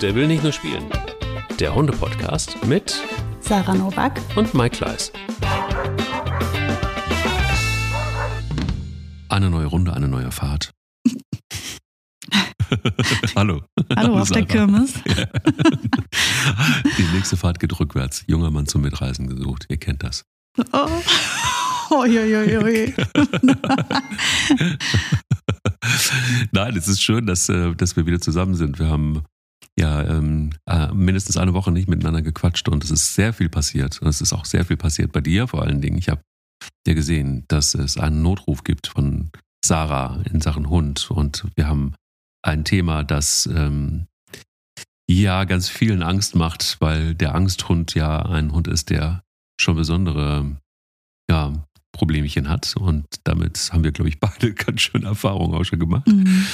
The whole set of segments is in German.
Der will nicht nur spielen. Der Hunde-Podcast mit Sarah Novak und Mike Kleiss. Eine neue Runde, eine neue Fahrt. Hallo. Hallo auf der Kirmes. Ja. Die nächste Fahrt geht rückwärts. Junger Mann zum Mitreisen gesucht. Ihr kennt das. Oh. Oi, oi, oi, oi. Nein, es ist schön, dass, äh, dass wir wieder zusammen sind. Wir haben ja ähm, äh, mindestens eine Woche nicht miteinander gequatscht und es ist sehr viel passiert. Und es ist auch sehr viel passiert bei dir vor allen Dingen. Ich habe ja gesehen, dass es einen Notruf gibt von Sarah in Sachen Hund und wir haben ein Thema, das ähm, ja ganz vielen Angst macht, weil der Angsthund ja ein Hund ist, der schon besondere ja, Problemchen hat. Und damit haben wir, glaube ich, beide ganz schöne Erfahrungen auch schon gemacht. Mhm.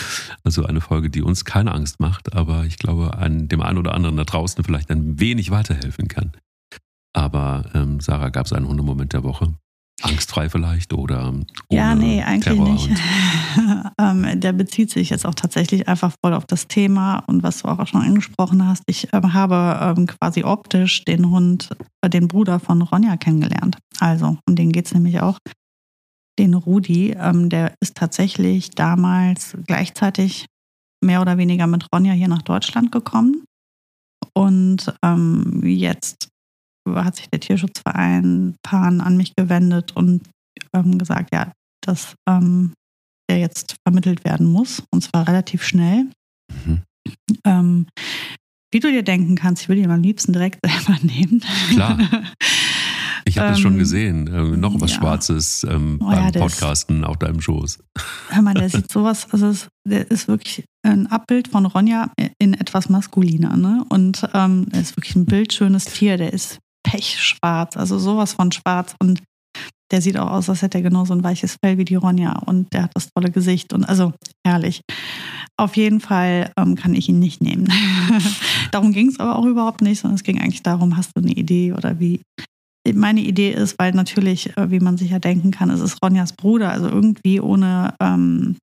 Also eine Folge, die uns keine Angst macht, aber ich glaube, an dem einen oder anderen da draußen vielleicht ein wenig weiterhelfen kann. Aber ähm, Sarah, gab es einen Hundemoment der Woche? Angstfrei vielleicht oder Ja, nee, eigentlich Terror nicht. ähm, der bezieht sich jetzt auch tatsächlich einfach voll auf das Thema und was du auch schon angesprochen hast. Ich ähm, habe ähm, quasi optisch den Hund, äh, den Bruder von Ronja kennengelernt. Also, um den geht es nämlich auch. Den Rudi, ähm, der ist tatsächlich damals gleichzeitig mehr oder weniger mit Ronja hier nach Deutschland gekommen. Und ähm, jetzt hat sich der Tierschutzverein Pan an mich gewendet und ähm, gesagt, ja, dass ähm, der jetzt vermittelt werden muss und zwar relativ schnell. Mhm. Ähm, wie du dir denken kannst, ich würde ihn am liebsten direkt selber nehmen. Klar. Ich habe es schon ähm, gesehen. Ähm, noch was ja. Schwarzes ähm, oh, beim ja, Podcasten auf deinem Schoß. Hör mal, der sieht sowas, also es, der ist wirklich ein Abbild von Ronja in etwas maskuliner. Ne? Und ähm, er ist wirklich ein bildschönes Tier. Der ist pechschwarz, also sowas von schwarz. Und der sieht auch aus, als hätte er genauso ein weiches Fell wie die Ronja. Und der hat das tolle Gesicht. Und also herrlich. Auf jeden Fall ähm, kann ich ihn nicht nehmen. darum ging es aber auch überhaupt nicht, sondern es ging eigentlich darum, hast du eine Idee oder wie. Meine Idee ist, weil natürlich, äh, wie man sich ja denken kann, es ist Ronjas Bruder. Also irgendwie ohne ähm,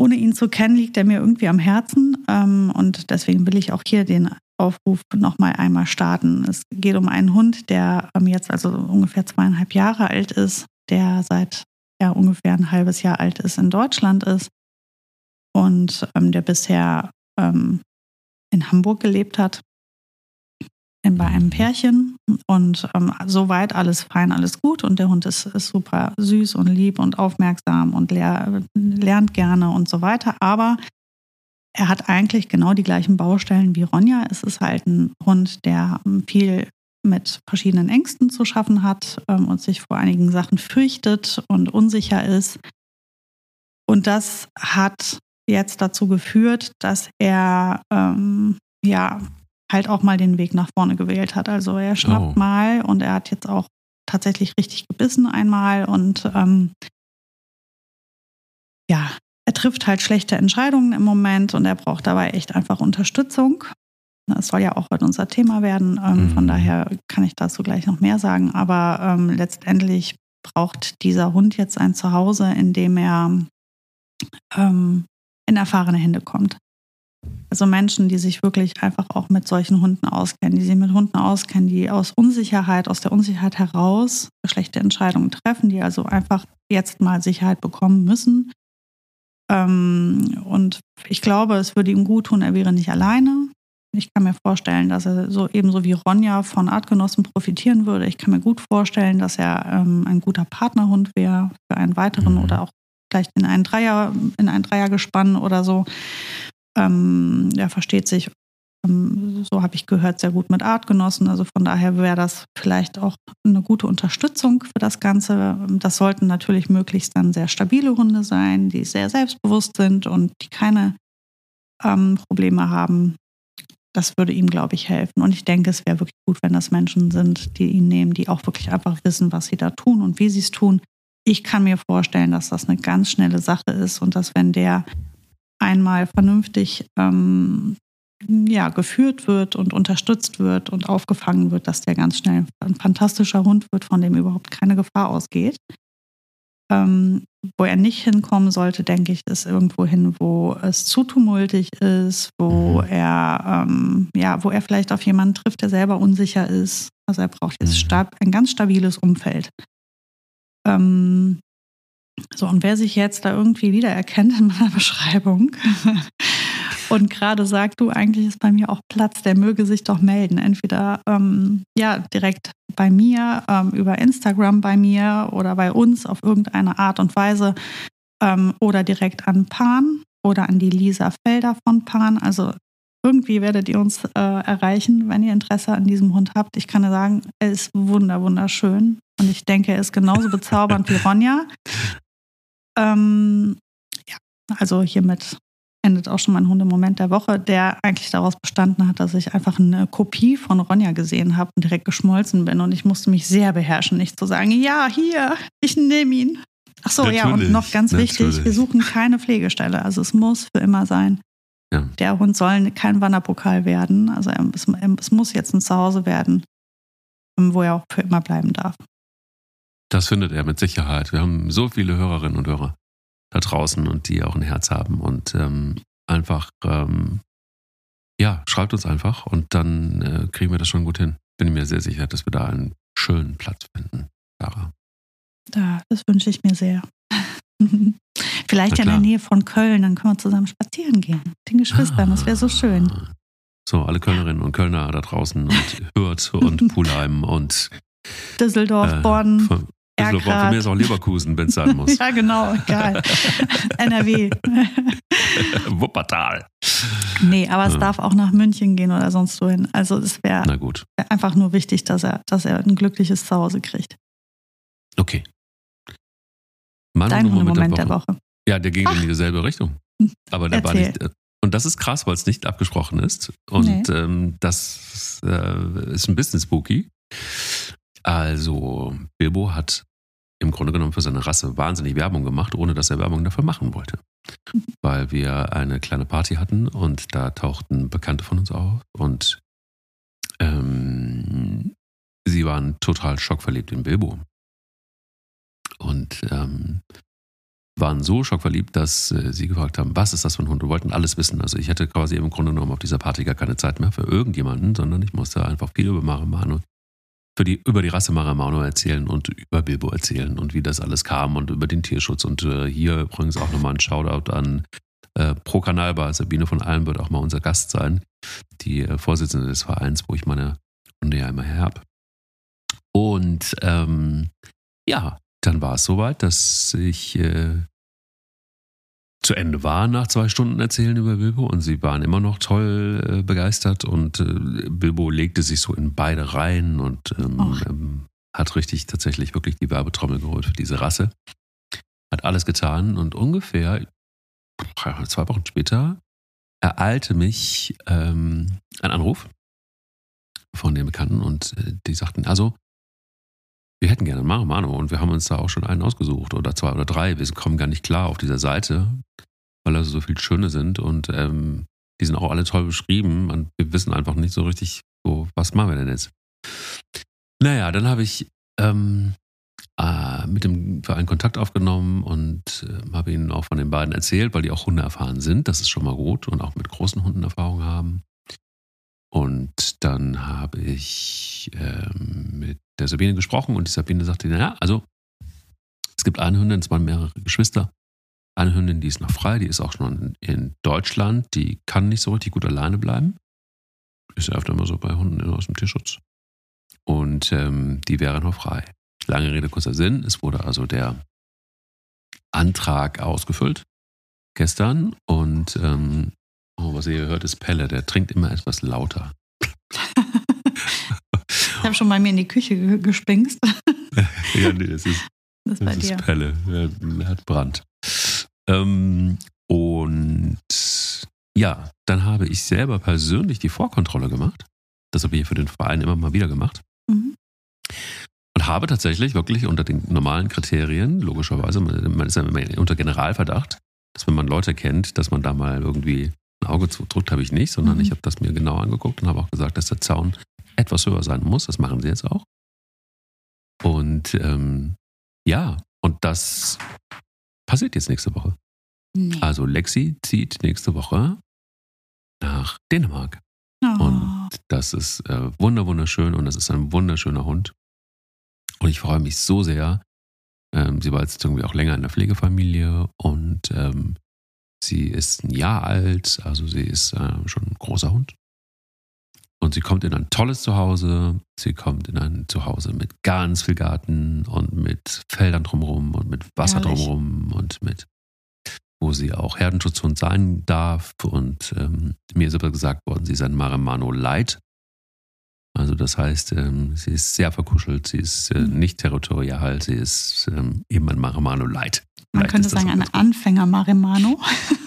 ohne ihn zu kennen, liegt er mir irgendwie am Herzen. Ähm, und deswegen will ich auch hier den Aufruf nochmal einmal starten. Es geht um einen Hund, der ähm, jetzt also ungefähr zweieinhalb Jahre alt ist, der seit ja, ungefähr ein halbes Jahr alt ist, in Deutschland ist und ähm, der bisher ähm, in Hamburg gelebt hat, bei einem Pärchen. Und ähm, soweit alles fein, alles gut. Und der Hund ist, ist super süß und lieb und aufmerksam und lehr, lernt gerne und so weiter. Aber er hat eigentlich genau die gleichen Baustellen wie Ronja. Es ist halt ein Hund, der ähm, viel mit verschiedenen Ängsten zu schaffen hat ähm, und sich vor einigen Sachen fürchtet und unsicher ist. Und das hat jetzt dazu geführt, dass er ähm, ja halt auch mal den Weg nach vorne gewählt hat. Also er schnappt oh. mal und er hat jetzt auch tatsächlich richtig gebissen einmal und ähm, ja, er trifft halt schlechte Entscheidungen im Moment und er braucht dabei echt einfach Unterstützung. Das soll ja auch heute unser Thema werden. Ähm, mhm. Von daher kann ich dazu gleich noch mehr sagen. Aber ähm, letztendlich braucht dieser Hund jetzt ein Zuhause, in dem er ähm, in erfahrene Hände kommt. Also Menschen, die sich wirklich einfach auch mit solchen Hunden auskennen, die sich mit Hunden auskennen, die aus Unsicherheit, aus der Unsicherheit heraus schlechte Entscheidungen treffen, die also einfach jetzt mal Sicherheit bekommen müssen ähm, und ich glaube, es würde ihm gut tun, er wäre nicht alleine. Ich kann mir vorstellen, dass er so ebenso wie Ronja von Artgenossen profitieren würde. Ich kann mir gut vorstellen, dass er ähm, ein guter Partnerhund wäre für einen weiteren mhm. oder auch vielleicht in einen Dreier, in ein Dreiergespann oder so. Ähm, er versteht sich so habe ich gehört, sehr gut mit Artgenossen. Also von daher wäre das vielleicht auch eine gute Unterstützung für das Ganze. Das sollten natürlich möglichst dann sehr stabile Hunde sein, die sehr selbstbewusst sind und die keine ähm, Probleme haben. Das würde ihm, glaube ich, helfen. Und ich denke, es wäre wirklich gut, wenn das Menschen sind, die ihn nehmen, die auch wirklich einfach wissen, was sie da tun und wie sie es tun. Ich kann mir vorstellen, dass das eine ganz schnelle Sache ist und dass wenn der einmal vernünftig ähm, ja, geführt wird und unterstützt wird und aufgefangen wird, dass der ganz schnell ein fantastischer Hund wird, von dem überhaupt keine Gefahr ausgeht. Ähm, wo er nicht hinkommen sollte, denke ich, ist irgendwo hin, wo es zu tumultig ist, wo mhm. er, ähm, ja, wo er vielleicht auf jemanden trifft, der selber unsicher ist. Also er braucht jetzt mhm. ein ganz stabiles Umfeld. Ähm, so, und wer sich jetzt da irgendwie wiedererkennt in meiner Beschreibung und gerade sagt, du, eigentlich ist bei mir auch Platz, der möge sich doch melden. Entweder ähm, ja, direkt bei mir, ähm, über Instagram bei mir oder bei uns auf irgendeine Art und Weise ähm, oder direkt an Pan oder an die Lisa Felder von Pan. Also irgendwie werdet ihr uns äh, erreichen, wenn ihr Interesse an diesem Hund habt. Ich kann dir sagen, er ist wunder, wunderschön. Und ich denke, er ist genauso bezaubernd wie Ronja. Ähm, ja, also hiermit endet auch schon mein Hundemoment der Woche, der eigentlich daraus bestanden hat, dass ich einfach eine Kopie von Ronja gesehen habe und direkt geschmolzen bin. Und ich musste mich sehr beherrschen, nicht zu sagen, ja, hier, ich nehme ihn. Ach so, ja, und noch ganz natürlich. wichtig, wir suchen keine Pflegestelle. Also es muss für immer sein. Ja. Der Hund soll kein Wanderpokal werden. Also es, es muss jetzt ein Zuhause werden, wo er auch für immer bleiben darf. Das findet er mit Sicherheit. Wir haben so viele Hörerinnen und Hörer da draußen und die auch ein Herz haben und ähm, einfach, ähm, ja, schreibt uns einfach und dann äh, kriegen wir das schon gut hin. Bin mir sehr sicher, dass wir da einen schönen Platz finden, Sarah. Ja, das wünsche ich mir sehr. Vielleicht in der Nähe von Köln, dann können wir zusammen spazieren gehen. Den Geschwistern, ah, das wäre so schön. So, alle Kölnerinnen und Kölner da draußen und Hürth und Pulheim und Düsseldorf, äh, Bonn. Düsseldorf war für mich ist auch Leverkusen, wenn es sein muss. ja, genau, geil. NRW. Wuppertal. Nee, aber es ja. darf auch nach München gehen oder sonst wohin. Also es wäre wär einfach nur wichtig, dass er, dass er ein glückliches Zuhause kriegt. Okay. Mein Dein Moment, Moment der, Woche. der Woche. Ja, der ging Ach. in dieselbe Richtung. Aber der Erzähl. war nicht. Äh, und das ist krass, weil es nicht abgesprochen ist. Und nee. ähm, das äh, ist ein bisschen spooky. Also, Bilbo hat im Grunde genommen für seine Rasse wahnsinnig Werbung gemacht, ohne dass er Werbung dafür machen wollte. Weil wir eine kleine Party hatten und da tauchten Bekannte von uns auf und ähm, sie waren total schockverliebt in Bilbo. Und ähm, waren so schockverliebt, dass äh, sie gefragt haben, was ist das für ein Hund? Und wollten alles wissen. Also ich hatte quasi im Grunde genommen auf dieser Party gar keine Zeit mehr für irgendjemanden, sondern ich musste einfach viel über Marimano für die, über die Rasse Maramano erzählen und über Bilbo erzählen und wie das alles kam und über den Tierschutz. Und äh, hier übrigens auch nochmal ein Shoutout an äh, Pro Kanalbar. Sabine von Allen wird auch mal unser Gast sein, die äh, Vorsitzende des Vereins, wo ich meine Hunde ja immer her habe. Und ähm, ja, dann war es soweit, dass ich äh, zu Ende war nach zwei Stunden Erzählen über Bilbo und sie waren immer noch toll äh, begeistert und äh, Bilbo legte sich so in beide Reihen und ähm, ähm, hat richtig tatsächlich wirklich die Werbetrommel geholt für diese Rasse. Hat alles getan und ungefähr zwei Wochen später ereilte mich ähm, ein Anruf von den Bekannten und äh, die sagten, also wir hätten gerne einen Mano und wir haben uns da auch schon einen ausgesucht oder zwei oder drei. Wir kommen gar nicht klar auf dieser Seite, weil da so viele schöne sind und ähm, die sind auch alle toll beschrieben und wir wissen einfach nicht so richtig, so, was machen wir denn jetzt? Naja, dann habe ich ähm, äh, mit dem Verein Kontakt aufgenommen und äh, habe ihnen auch von den beiden erzählt, weil die auch Hunde erfahren sind. Das ist schon mal gut und auch mit großen Hunden Erfahrung haben. Und dann habe ich ähm, mit der Sabine gesprochen und die Sabine sagte, naja, also es gibt eine Hündin, es waren mehrere Geschwister. Eine Hündin, die ist noch frei, die ist auch schon in Deutschland, die kann nicht so richtig gut alleine bleiben. Ist ja öfter immer so bei Hunden aus dem Tierschutz. Und ähm, die wäre noch frei. Lange Rede, kurzer Sinn. Es wurde also der Antrag ausgefüllt gestern und ähm, oh, was ihr hört, ist Pelle, der trinkt immer etwas lauter. Ich habe schon mal mir in die Küche gespingst. ja, nee, das ist, das, das ist Pelle. Er hat Brand. Ähm, und ja, dann habe ich selber persönlich die Vorkontrolle gemacht. Das habe ich für den Verein immer mal wieder gemacht. Mhm. Und habe tatsächlich wirklich unter den normalen Kriterien, logischerweise, man ist ja immer unter Generalverdacht, dass wenn man Leute kennt, dass man da mal irgendwie ein Auge zudrückt, habe ich nicht, sondern mhm. ich habe das mir genau angeguckt und habe auch gesagt, dass der Zaun etwas höher sein muss. Das machen sie jetzt auch. Und ähm, ja, und das passiert jetzt nächste Woche. Nee. Also Lexi zieht nächste Woche nach Dänemark. Oh. Und das ist äh, wunder wunderschön und das ist ein wunderschöner Hund. Und ich freue mich so sehr. Ähm, sie war jetzt irgendwie auch länger in der Pflegefamilie und ähm, sie ist ein Jahr alt, also sie ist äh, schon ein großer Hund. Und sie kommt in ein tolles Zuhause. Sie kommt in ein Zuhause mit ganz viel Garten und mit Feldern drumherum und mit Wasser Herrlich. drumherum und mit, wo sie auch Herdenschutzhund sein darf. Und ähm, mir ist aber gesagt worden, sie ist ein Maremano Light. Also das heißt, ähm, sie ist sehr verkuschelt, sie ist äh, nicht territorial, sie ist ähm, eben ein Maremano Light. Man Vielleicht könnte das sagen, ein. Anfänger Marimano.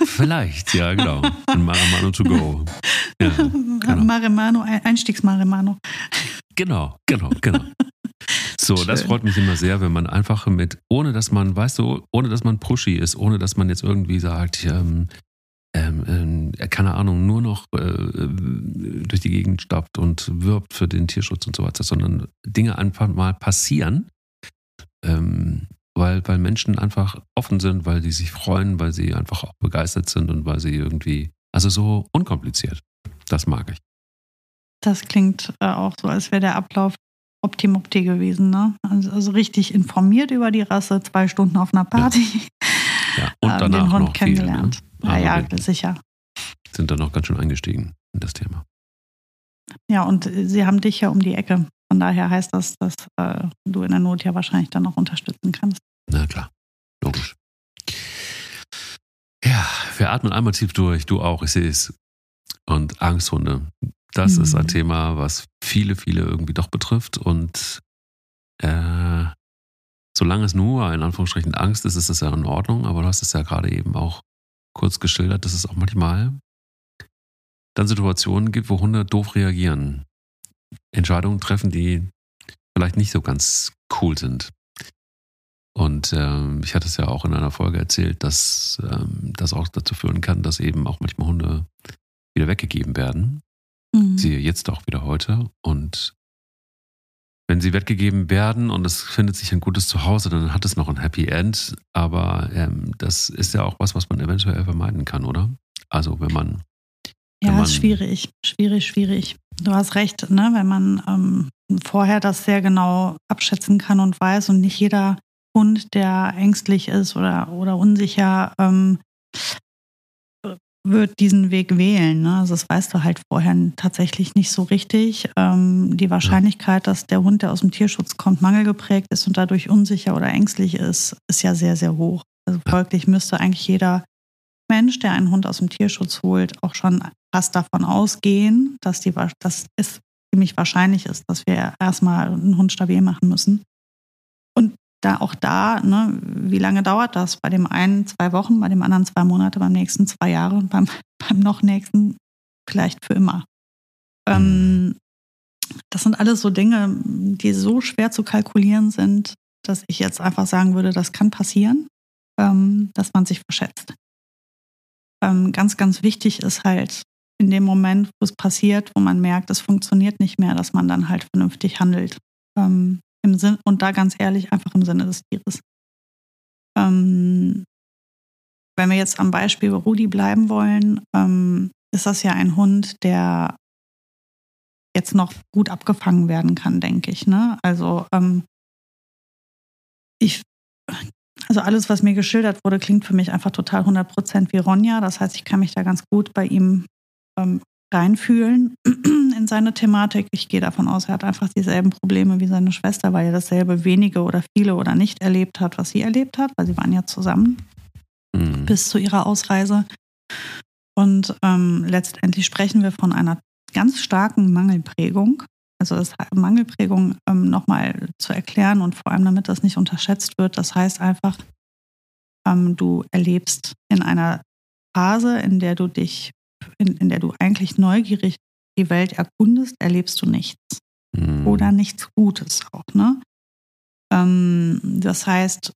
Vielleicht, ja, genau. Ein Maremano to go. Ja, genau. Marimano, Ein- Einstiegs-Marimano. Genau, genau, genau. So, das Schön. freut mich immer sehr, wenn man einfach mit, ohne dass man, weißt du, ohne dass man pushy ist, ohne dass man jetzt irgendwie sagt, ähm, keine Ahnung, nur noch äh, äh, durch die Gegend stapft und wirbt für den Tierschutz und so weiter, sondern Dinge einfach mal passieren, ähm, weil, weil Menschen einfach offen sind, weil die sich freuen, weil sie einfach auch begeistert sind und weil sie irgendwie, also so unkompliziert. Das mag ich. Das klingt äh, auch so, als wäre der Ablauf optimopti gewesen. Ne? Also, also richtig informiert über die Rasse, zwei Stunden auf einer Party. Ja, und ähm, danach den Hund noch viel, ne? kennengelernt. Ja, ja, sicher. Sind dann noch ganz schön eingestiegen in das Thema. Ja, und äh, sie haben dich ja um die Ecke. Von daher heißt das, dass äh, du in der Not ja wahrscheinlich dann noch unterstützen kannst. Na klar, logisch. Ja, wir atmen einmal tief durch, du auch, ich sehe es. Und Angsthunde, das Mhm. ist ein Thema, was viele, viele irgendwie doch betrifft. Und äh, solange es nur in Anführungsstrichen Angst ist, ist das ja in Ordnung. Aber du hast es ja gerade eben auch kurz geschildert, dass es auch manchmal dann Situationen gibt, wo Hunde doof reagieren. Entscheidungen treffen, die vielleicht nicht so ganz cool sind. Und ähm, ich hatte es ja auch in einer Folge erzählt, dass ähm, das auch dazu führen kann, dass eben auch manchmal Hunde wieder weggegeben werden. Mhm. Siehe jetzt auch wieder heute. Und wenn sie weggegeben werden und es findet sich ein gutes Zuhause, dann hat es noch ein Happy End. Aber ähm, das ist ja auch was, was man eventuell vermeiden kann, oder? Also wenn man Ja, ist schwierig, schwierig, schwierig. Du hast recht, ne? wenn man ähm, vorher das sehr genau abschätzen kann und weiß und nicht jeder Hund, der ängstlich ist oder, oder unsicher, ähm, wird diesen Weg wählen. Ne? Also das weißt du halt vorher tatsächlich nicht so richtig. Ähm, die Wahrscheinlichkeit, dass der Hund, der aus dem Tierschutz kommt, mangelgeprägt ist und dadurch unsicher oder ängstlich ist, ist ja sehr, sehr hoch. Also folglich müsste eigentlich jeder Mensch, der einen Hund aus dem Tierschutz holt, auch schon fast davon ausgehen, dass, die, dass es ziemlich wahrscheinlich ist, dass wir erstmal einen Hund stabil machen müssen. Und da auch da, ne, wie lange dauert das? Bei dem einen zwei Wochen, bei dem anderen zwei Monate, beim nächsten zwei Jahre und beim, beim noch nächsten vielleicht für immer. Ähm, das sind alles so Dinge, die so schwer zu kalkulieren sind, dass ich jetzt einfach sagen würde, das kann passieren, ähm, dass man sich verschätzt. Ähm, ganz, ganz wichtig ist halt in dem Moment, wo es passiert, wo man merkt, es funktioniert nicht mehr, dass man dann halt vernünftig handelt. Ähm, im Sinn, und da ganz ehrlich, einfach im Sinne des Tieres. Ähm, wenn wir jetzt am Beispiel Rudi bleiben wollen, ähm, ist das ja ein Hund, der jetzt noch gut abgefangen werden kann, denke ich. Ne? Also ähm, ich, also alles, was mir geschildert wurde, klingt für mich einfach total 100% wie Ronja. Das heißt, ich kann mich da ganz gut bei ihm ähm, reinfühlen in seine Thematik. Ich gehe davon aus, er hat einfach dieselben Probleme wie seine Schwester, weil er dasselbe wenige oder viele oder nicht erlebt hat, was sie erlebt hat, weil sie waren ja zusammen Mhm. bis zu ihrer Ausreise. Und ähm, letztendlich sprechen wir von einer ganz starken Mangelprägung. Also das Mangelprägung ähm, nochmal zu erklären und vor allem, damit das nicht unterschätzt wird, das heißt einfach, ähm, du erlebst in einer Phase, in der du dich, in, in der du eigentlich neugierig die Welt erkundest, erlebst du nichts Mhm. oder nichts Gutes auch. Ne? Ähm, das heißt,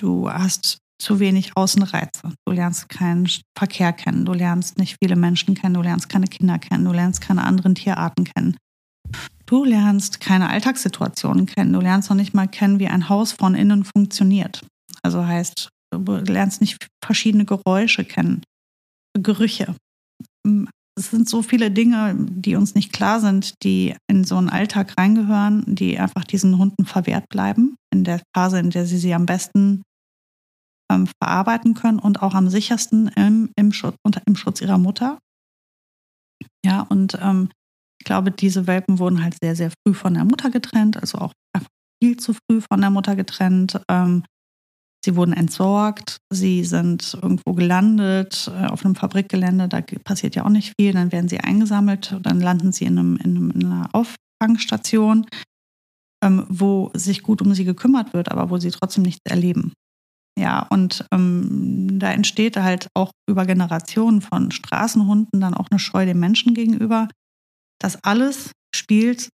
du hast zu wenig Außenreize. Du lernst keinen Verkehr kennen, du lernst nicht viele Menschen kennen, du lernst keine Kinder kennen, du lernst keine anderen Tierarten kennen. Du lernst keine Alltagssituationen kennen, du lernst noch nicht mal kennen, wie ein Haus von innen funktioniert. Also heißt, du lernst nicht verschiedene Geräusche kennen, Gerüche. Es sind so viele Dinge, die uns nicht klar sind, die in so einen Alltag reingehören, die einfach diesen Hunden verwehrt bleiben, in der Phase, in der sie sie am besten ähm, verarbeiten können und auch am sichersten im, im, Schutz, unter, im Schutz ihrer Mutter. Ja, und ähm, ich glaube, diese Welpen wurden halt sehr, sehr früh von der Mutter getrennt, also auch viel zu früh von der Mutter getrennt. Ähm, sie wurden entsorgt, sie sind irgendwo gelandet äh, auf einem Fabrikgelände, da passiert ja auch nicht viel. Dann werden sie eingesammelt, dann landen sie in, einem, in, einer Auffangstation, ähm, wo sich gut um sie gekümmert wird, aber wo sie trotzdem nichts erleben. Ja, und ähm, da entsteht halt auch über Generationen von Straßenhunden dann auch eine Scheu dem Menschen gegenüber. Das alles spielt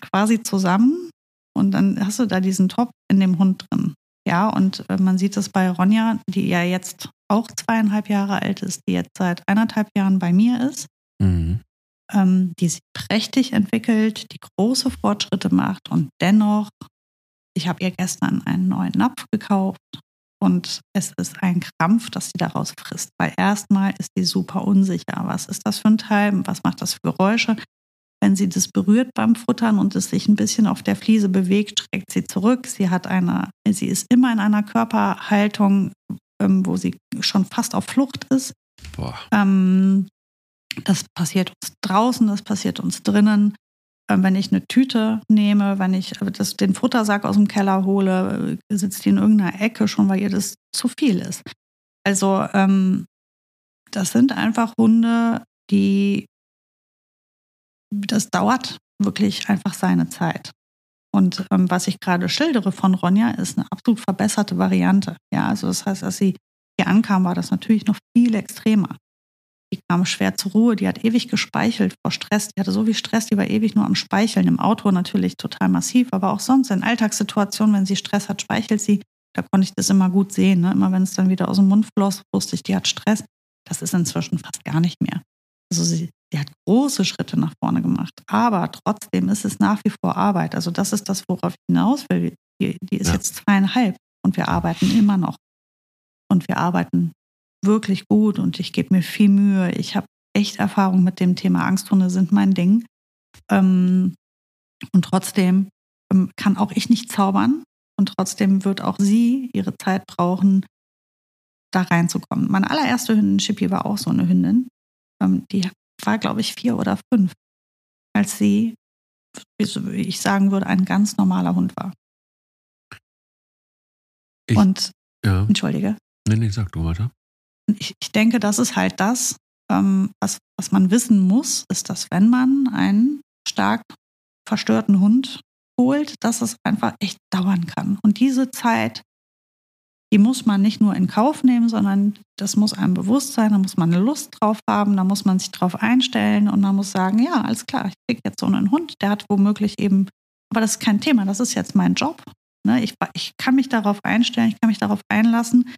quasi zusammen und dann hast du da diesen Top in dem Hund drin. Ja, und äh, man sieht es bei Ronja, die ja jetzt auch zweieinhalb Jahre alt ist, die jetzt seit eineinhalb Jahren bei mir ist, mhm. ähm, die sich prächtig entwickelt, die große Fortschritte macht und dennoch, ich habe ihr gestern einen neuen Napf gekauft und es ist ein Krampf, dass sie daraus frisst, weil erstmal ist sie super unsicher. Was ist das für ein Teil? Was macht das für Geräusche? Wenn sie das berührt beim Futtern und es sich ein bisschen auf der Fliese bewegt, schreckt sie zurück. Sie hat eine, sie ist immer in einer Körperhaltung, ähm, wo sie schon fast auf Flucht ist. Ähm, das passiert uns draußen, das passiert uns drinnen. Ähm, wenn ich eine Tüte nehme, wenn ich das, den Futtersack aus dem Keller hole, sitzt die in irgendeiner Ecke schon, weil ihr das zu viel ist. Also ähm, das sind einfach Hunde, die das dauert wirklich einfach seine Zeit. Und ähm, was ich gerade schildere von Ronja, ist eine absolut verbesserte Variante. Ja, also das heißt, als sie hier ankam, war das natürlich noch viel extremer. Die kam schwer zur Ruhe, die hat ewig gespeichelt vor Stress. Die hatte so viel Stress, die war ewig nur am Speicheln. Im Auto natürlich total massiv, aber auch sonst in Alltagssituationen, wenn sie Stress hat, speichelt sie. Da konnte ich das immer gut sehen. Ne? Immer wenn es dann wieder aus dem Mund floss, wusste ich, die hat Stress. Das ist inzwischen fast gar nicht mehr. Also sie, sie hat große Schritte nach vorne gemacht. Aber trotzdem ist es nach wie vor Arbeit. Also das ist das, worauf ich hinaus will. Die, die ist ja. jetzt zweieinhalb und wir arbeiten immer noch. Und wir arbeiten wirklich gut und ich gebe mir viel Mühe. Ich habe echt Erfahrung mit dem Thema Angsthunde sind mein Ding. Ähm, und trotzdem ähm, kann auch ich nicht zaubern und trotzdem wird auch sie ihre Zeit brauchen, da reinzukommen. Meine allererste Hündin, Chippy, war auch so eine Hündin. Ähm, die war, glaube ich, vier oder fünf, als sie, wie ich sagen würde, ein ganz normaler Hund war. Ich, und, ja. entschuldige. Nee, nee, sag du weiter. Ich, ich denke, das ist halt das, ähm, was, was man wissen muss, ist, dass wenn man einen stark verstörten Hund holt, dass es einfach echt dauern kann. Und diese Zeit die muss man nicht nur in Kauf nehmen, sondern das muss einem bewusst sein, da muss man eine Lust drauf haben, da muss man sich drauf einstellen und man muss sagen, ja, alles klar, ich kriege jetzt so einen Hund, der hat womöglich eben, aber das ist kein Thema, das ist jetzt mein Job. Ne? Ich, ich kann mich darauf einstellen, ich kann mich darauf einlassen.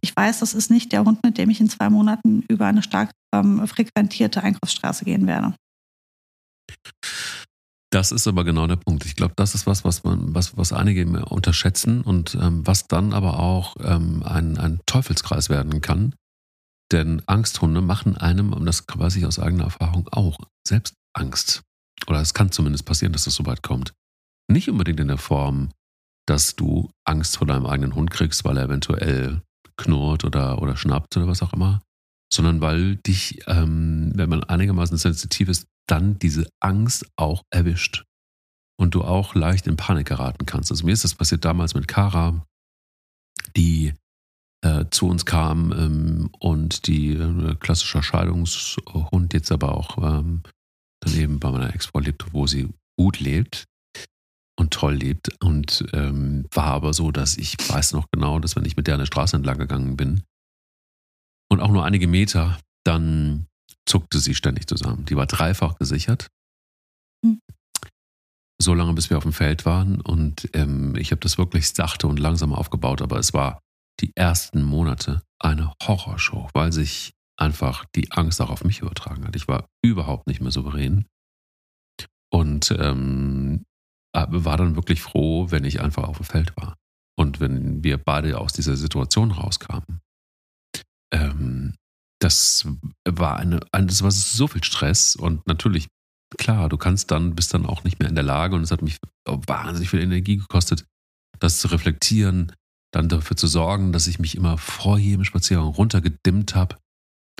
Ich weiß, das ist nicht der Hund, mit dem ich in zwei Monaten über eine stark ähm, frequentierte Einkaufsstraße gehen werde. Das ist aber genau der Punkt. Ich glaube, das ist was, was man, was, was einige unterschätzen und ähm, was dann aber auch ähm, ein, ein Teufelskreis werden kann. Denn Angsthunde machen einem, und das weiß ich aus eigener Erfahrung auch, selbst Angst. Oder es kann zumindest passieren, dass es so weit kommt. Nicht unbedingt in der Form, dass du Angst vor deinem eigenen Hund kriegst, weil er eventuell knurrt oder, oder schnappt oder was auch immer, sondern weil dich, ähm, wenn man einigermaßen sensitiv ist, dann diese Angst auch erwischt und du auch leicht in Panik geraten kannst. Also mir ist das passiert damals mit Kara, die äh, zu uns kam ähm, und die äh, klassischer Scheidungshund jetzt aber auch ähm, dann bei meiner Ex-Frau lebt, wo sie gut lebt und toll lebt und ähm, war aber so, dass ich weiß noch genau, dass wenn ich mit der an der Straße entlang gegangen bin und auch nur einige Meter, dann zuckte sie ständig zusammen. Die war dreifach gesichert. Hm. So lange, bis wir auf dem Feld waren. Und ähm, ich habe das wirklich sachte und langsam aufgebaut. Aber es war die ersten Monate eine Horrorshow, weil sich einfach die Angst auch auf mich übertragen hat. Ich war überhaupt nicht mehr souverän. Und ähm, war dann wirklich froh, wenn ich einfach auf dem Feld war. und wenn wir beide aus dieser Situation rauskamen, ähm, das war eine, das war so viel Stress und natürlich, klar, du kannst dann, bist dann auch nicht mehr in der Lage und es hat mich wahnsinnig viel Energie gekostet, das zu reflektieren, dann dafür zu sorgen, dass ich mich immer vor jedem Spaziergang runtergedimmt habe,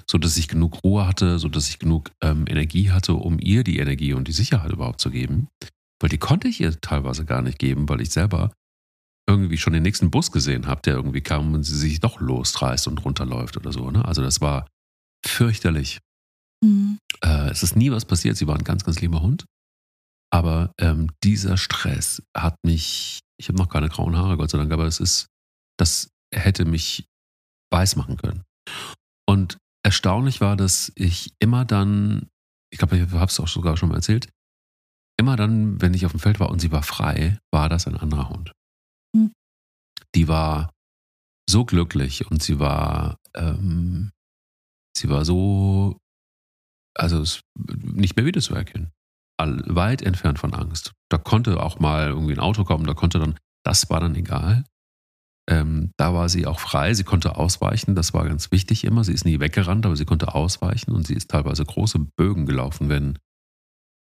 so dass ich genug Ruhe hatte, so dass ich genug ähm, Energie hatte, um ihr die Energie und die Sicherheit überhaupt zu geben. Weil die konnte ich ihr teilweise gar nicht geben, weil ich selber irgendwie schon den nächsten Bus gesehen habe, der irgendwie kam und sie sich doch losreißt und runterläuft oder so. Ne? Also das war fürchterlich. Mhm. Äh, es ist nie was passiert. Sie war ein ganz, ganz lieber Hund. Aber ähm, dieser Stress hat mich, ich habe noch keine grauen Haare, Gott sei Dank, aber es ist, das hätte mich weiß machen können. Und erstaunlich war, dass ich immer dann, ich glaube, ich habe es auch sogar schon mal erzählt, immer dann, wenn ich auf dem Feld war und sie war frei, war das ein anderer Hund die war so glücklich und sie war, ähm, sie war so, also nicht mehr wiederzuerkennen. All, weit entfernt von Angst. Da konnte auch mal irgendwie ein Auto kommen, da konnte dann, das war dann egal. Ähm, da war sie auch frei, sie konnte ausweichen, das war ganz wichtig immer. Sie ist nie weggerannt, aber sie konnte ausweichen und sie ist teilweise große Bögen gelaufen, wenn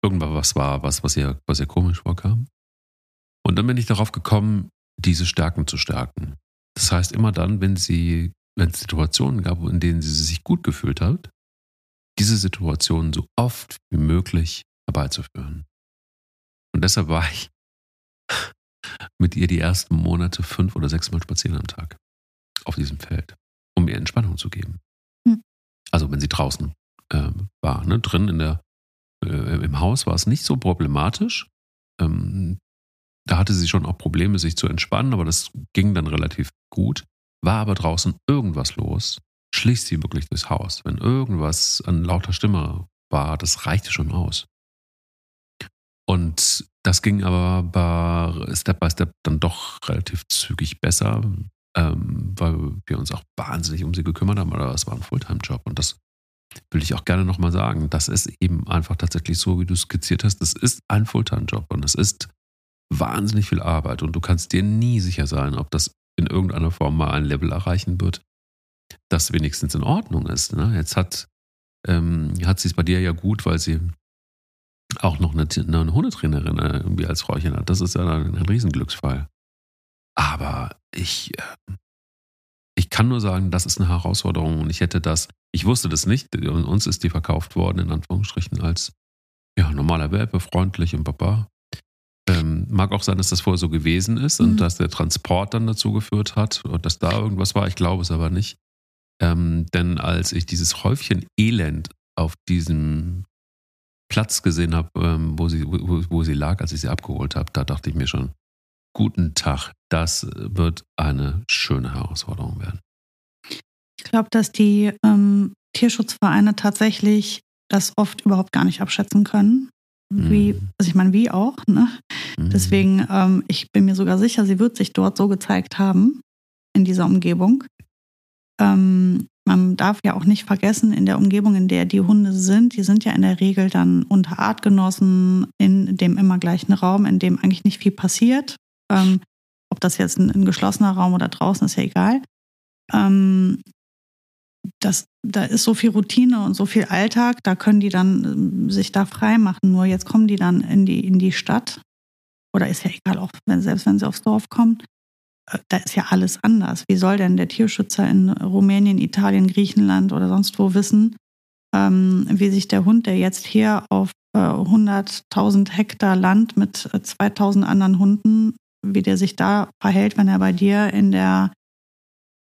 irgendwas war, was, was, ihr, was ihr komisch vorkam. Und dann bin ich darauf gekommen, diese Stärken zu stärken. Das heißt, immer dann, wenn sie, wenn es Situationen gab, in denen sie sich gut gefühlt hat, diese Situationen so oft wie möglich herbeizuführen. Und deshalb war ich mit ihr die ersten Monate fünf oder sechs Mal spazieren am Tag auf diesem Feld, um ihr Entspannung zu geben. Hm. Also wenn sie draußen äh, war, ne? drin in der, äh, im Haus war es nicht so problematisch. Ähm, da hatte sie schon auch Probleme, sich zu entspannen, aber das ging dann relativ gut. War aber draußen irgendwas los, schlich sie wirklich durchs Haus. Wenn irgendwas an lauter Stimme war, das reichte schon aus. Und das ging aber Step by Step dann doch relativ zügig besser, ähm, weil wir uns auch wahnsinnig um sie gekümmert haben. Aber es war ein Fulltime-Job und das will ich auch gerne nochmal sagen. Das ist eben einfach tatsächlich so, wie du skizziert hast. Das ist ein Fulltime-Job und es ist wahnsinnig viel Arbeit und du kannst dir nie sicher sein, ob das in irgendeiner Form mal ein Level erreichen wird, das wenigstens in Ordnung ist. Ne? Jetzt hat, ähm, hat sie es bei dir ja gut, weil sie auch noch eine, eine Hundetrainerin äh, irgendwie als Frauchen hat. Das ist ja ein, ein Riesenglücksfall. Aber ich, äh, ich kann nur sagen, das ist eine Herausforderung und ich hätte das, ich wusste das nicht. Uns ist die verkauft worden, in Anführungsstrichen, als ja, normaler Welpe, freundlich und Papa. Ähm, mag auch sein, dass das vorher so gewesen ist und mhm. dass der Transport dann dazu geführt hat und dass da irgendwas war. Ich glaube es aber nicht. Ähm, denn als ich dieses Häufchen Elend auf diesem Platz gesehen habe, ähm, wo, sie, wo, wo sie lag, als ich sie abgeholt habe, da dachte ich mir schon, guten Tag, das wird eine schöne Herausforderung werden. Ich glaube, dass die ähm, Tierschutzvereine tatsächlich das oft überhaupt gar nicht abschätzen können. Wie, mhm. also ich meine, wie auch. Ne? Mhm. Deswegen, ähm, ich bin mir sogar sicher, sie wird sich dort so gezeigt haben, in dieser Umgebung. Ähm, man darf ja auch nicht vergessen, in der Umgebung, in der die Hunde sind, die sind ja in der Regel dann unter Artgenossen in dem immer gleichen Raum, in dem eigentlich nicht viel passiert. Ähm, ob das jetzt ein, ein, geschlossener Raum oder draußen ist ja egal. Das, da ist so viel Routine und so viel Alltag, da können die dann ähm, sich da frei machen. Nur jetzt kommen die dann in die, in die Stadt. Oder ist ja egal, auch wenn, selbst wenn sie aufs Dorf kommen. Äh, da ist ja alles anders. Wie soll denn der Tierschützer in Rumänien, Italien, Griechenland oder sonst wo wissen, ähm, wie sich der Hund, der jetzt hier auf äh, 100.000 Hektar Land mit 2.000 äh, anderen Hunden, wie der sich da verhält, wenn er bei dir in der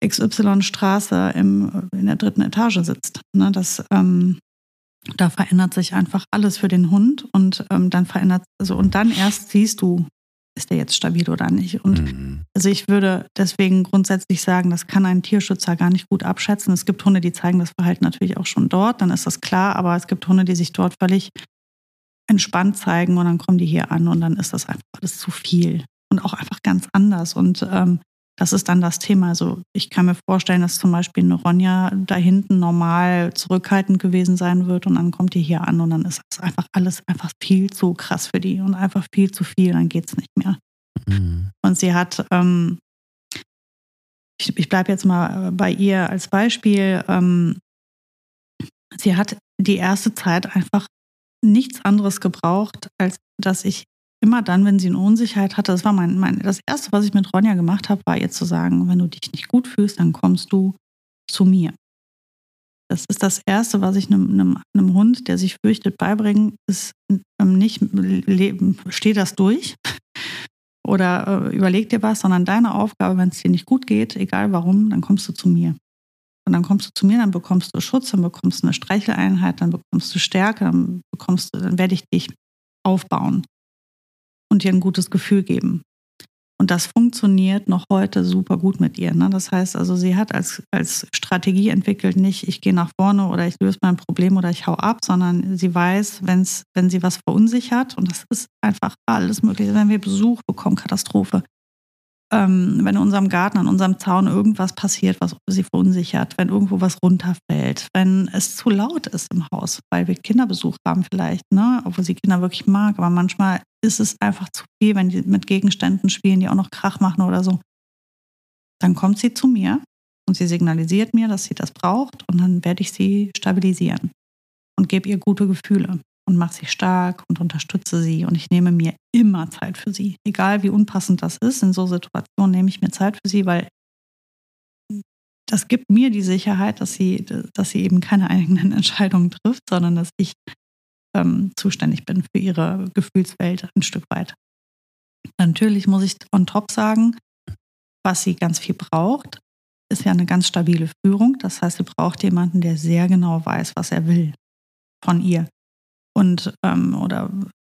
XY-Straße in der dritten Etage sitzt. Ne, das, ähm, da verändert sich einfach alles für den Hund und ähm, dann verändert, also und dann erst siehst du, ist der jetzt stabil oder nicht. Und mhm. also ich würde deswegen grundsätzlich sagen, das kann ein Tierschützer gar nicht gut abschätzen. Es gibt Hunde, die zeigen das Verhalten natürlich auch schon dort, dann ist das klar, aber es gibt Hunde, die sich dort völlig entspannt zeigen und dann kommen die hier an und dann ist das einfach alles zu viel und auch einfach ganz anders. Und ähm, das ist dann das Thema. Also ich kann mir vorstellen, dass zum Beispiel eine Ronja da hinten normal zurückhaltend gewesen sein wird und dann kommt die hier an und dann ist das einfach alles einfach viel zu krass für die und einfach viel zu viel, dann geht es nicht mehr. Mhm. Und sie hat, ähm, ich, ich bleibe jetzt mal bei ihr als Beispiel. Ähm, sie hat die erste Zeit einfach nichts anderes gebraucht, als dass ich immer dann, wenn sie eine Unsicherheit hatte, das war mein, mein das erste, was ich mit Ronja gemacht habe, war ihr zu sagen, wenn du dich nicht gut fühlst, dann kommst du zu mir. Das ist das Erste, was ich einem, einem, einem Hund, der sich fürchtet, beibringen, ist ähm, nicht, steh das durch oder äh, überleg dir was, sondern deine Aufgabe, wenn es dir nicht gut geht, egal warum, dann kommst du zu mir. Und dann kommst du zu mir, dann bekommst du Schutz, dann bekommst du eine Streicheleinheit, dann bekommst du Stärke, dann bekommst du, dann werde ich dich aufbauen und dir ein gutes Gefühl geben. Und das funktioniert noch heute super gut mit ihr. Ne? Das heißt also, sie hat als, als Strategie entwickelt, nicht ich gehe nach vorne oder ich löse mein Problem oder ich hau ab, sondern sie weiß, wenn's, wenn sie was verunsichert, und das ist einfach alles Mögliche, wenn wir Besuch bekommen, Katastrophe, ähm, wenn in unserem Garten, an unserem Zaun irgendwas passiert, was sie verunsichert, wenn irgendwo was runterfällt, wenn es zu laut ist im Haus, weil wir Kinderbesuch haben vielleicht, ne? obwohl sie Kinder wirklich mag, aber manchmal ist es einfach zu viel, wenn die mit Gegenständen spielen, die auch noch Krach machen oder so. Dann kommt sie zu mir und sie signalisiert mir, dass sie das braucht und dann werde ich sie stabilisieren und gebe ihr gute Gefühle und mache sie stark und unterstütze sie. Und ich nehme mir immer Zeit für sie. Egal wie unpassend das ist, in so Situationen nehme ich mir Zeit für sie, weil das gibt mir die Sicherheit, dass sie, dass sie eben keine eigenen Entscheidungen trifft, sondern dass ich ähm, zuständig bin für ihre Gefühlswelt ein Stück weit. Natürlich muss ich on top sagen, was sie ganz viel braucht, ist ja eine ganz stabile Führung. Das heißt, sie braucht jemanden, der sehr genau weiß, was er will von ihr. Und ähm, oder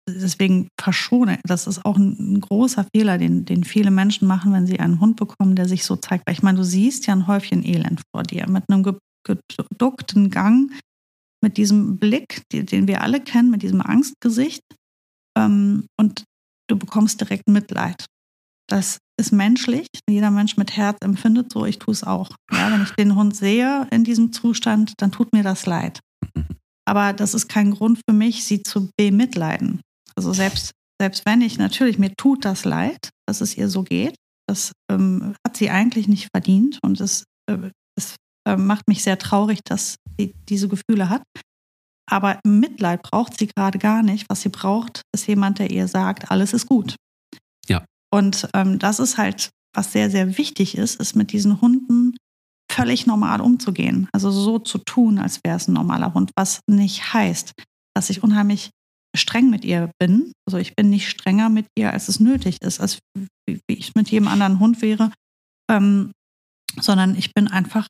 deswegen verschone, das ist auch ein, großer Fehler, den, den viele Menschen machen, wenn sie einen Hund bekommen, der sich so zeigt. Weil ich meine, du siehst ja ein Häufchen Elend vor dir mit einem geduckten Gang, mit diesem Blick, den wir alle kennen, mit diesem Angstgesicht. Ähm, und du bekommst direkt Mitleid. Das ist menschlich. Jeder Mensch mit Herz empfindet so, ich tue es auch. Ja, wenn ich den Hund sehe in diesem Zustand, dann tut mir das leid. Aber das ist kein Grund für mich, sie zu bemitleiden. Also selbst, selbst wenn ich natürlich, mir tut das leid, dass es ihr so geht, das ähm, hat sie eigentlich nicht verdient und es, äh, es äh, macht mich sehr traurig, dass sie diese Gefühle hat. Aber Mitleid braucht sie gerade gar nicht. Was sie braucht, ist jemand, der ihr sagt, alles ist gut. Ja. Und ähm, das ist halt, was sehr, sehr wichtig ist, ist mit diesen Hunden völlig normal umzugehen. Also so zu tun, als wäre es ein normaler Hund, was nicht heißt, dass ich unheimlich streng mit ihr bin. Also ich bin nicht strenger mit ihr, als es nötig ist, als wie ich mit jedem anderen Hund wäre, ähm, sondern ich bin einfach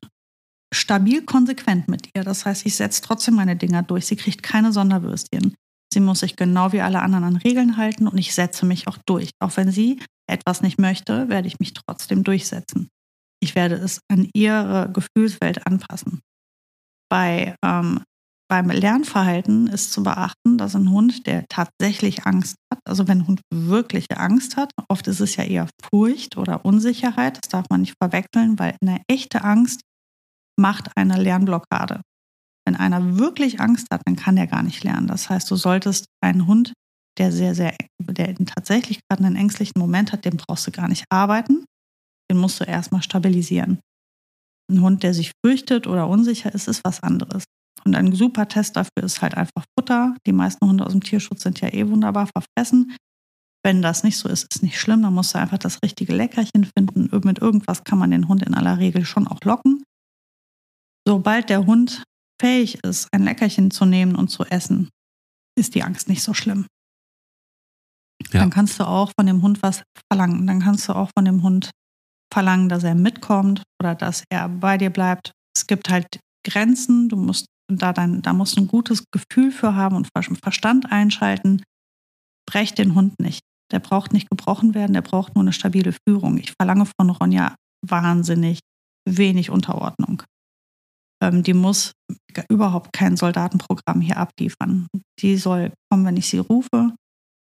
stabil konsequent mit ihr. Das heißt, ich setze trotzdem meine Dinger durch. Sie kriegt keine Sonderwürstchen. Sie muss sich genau wie alle anderen an Regeln halten und ich setze mich auch durch. Auch wenn sie etwas nicht möchte, werde ich mich trotzdem durchsetzen. Ich werde es an ihre Gefühlswelt anpassen. Bei, ähm, beim Lernverhalten ist zu beachten, dass ein Hund, der tatsächlich Angst hat, also wenn ein Hund wirkliche Angst hat, oft ist es ja eher Furcht oder Unsicherheit, das darf man nicht verwechseln, weil eine echte Angst macht eine Lernblockade. Wenn einer wirklich Angst hat, dann kann er gar nicht lernen. Das heißt, du solltest einen Hund, der sehr, sehr, der tatsächlich gerade einen ängstlichen Moment hat, den brauchst du gar nicht arbeiten den musst du erstmal stabilisieren. Ein Hund, der sich fürchtet oder unsicher ist, ist was anderes. Und ein super Test dafür ist halt einfach Futter. Die meisten Hunde aus dem Tierschutz sind ja eh wunderbar verfressen. Wenn das nicht so ist, ist nicht schlimm. Dann musst du einfach das richtige Leckerchen finden. Mit irgendwas kann man den Hund in aller Regel schon auch locken. Sobald der Hund fähig ist, ein Leckerchen zu nehmen und zu essen, ist die Angst nicht so schlimm. Ja. Dann kannst du auch von dem Hund was verlangen. Dann kannst du auch von dem Hund verlangen, dass er mitkommt oder dass er bei dir bleibt. Es gibt halt Grenzen, du musst da dann, da musst du ein gutes Gefühl für haben und Verstand einschalten. Brech den Hund nicht. Der braucht nicht gebrochen werden, der braucht nur eine stabile Führung. Ich verlange von Ronja wahnsinnig wenig Unterordnung. Ähm, die muss überhaupt kein Soldatenprogramm hier abliefern. Die soll kommen, wenn ich sie rufe.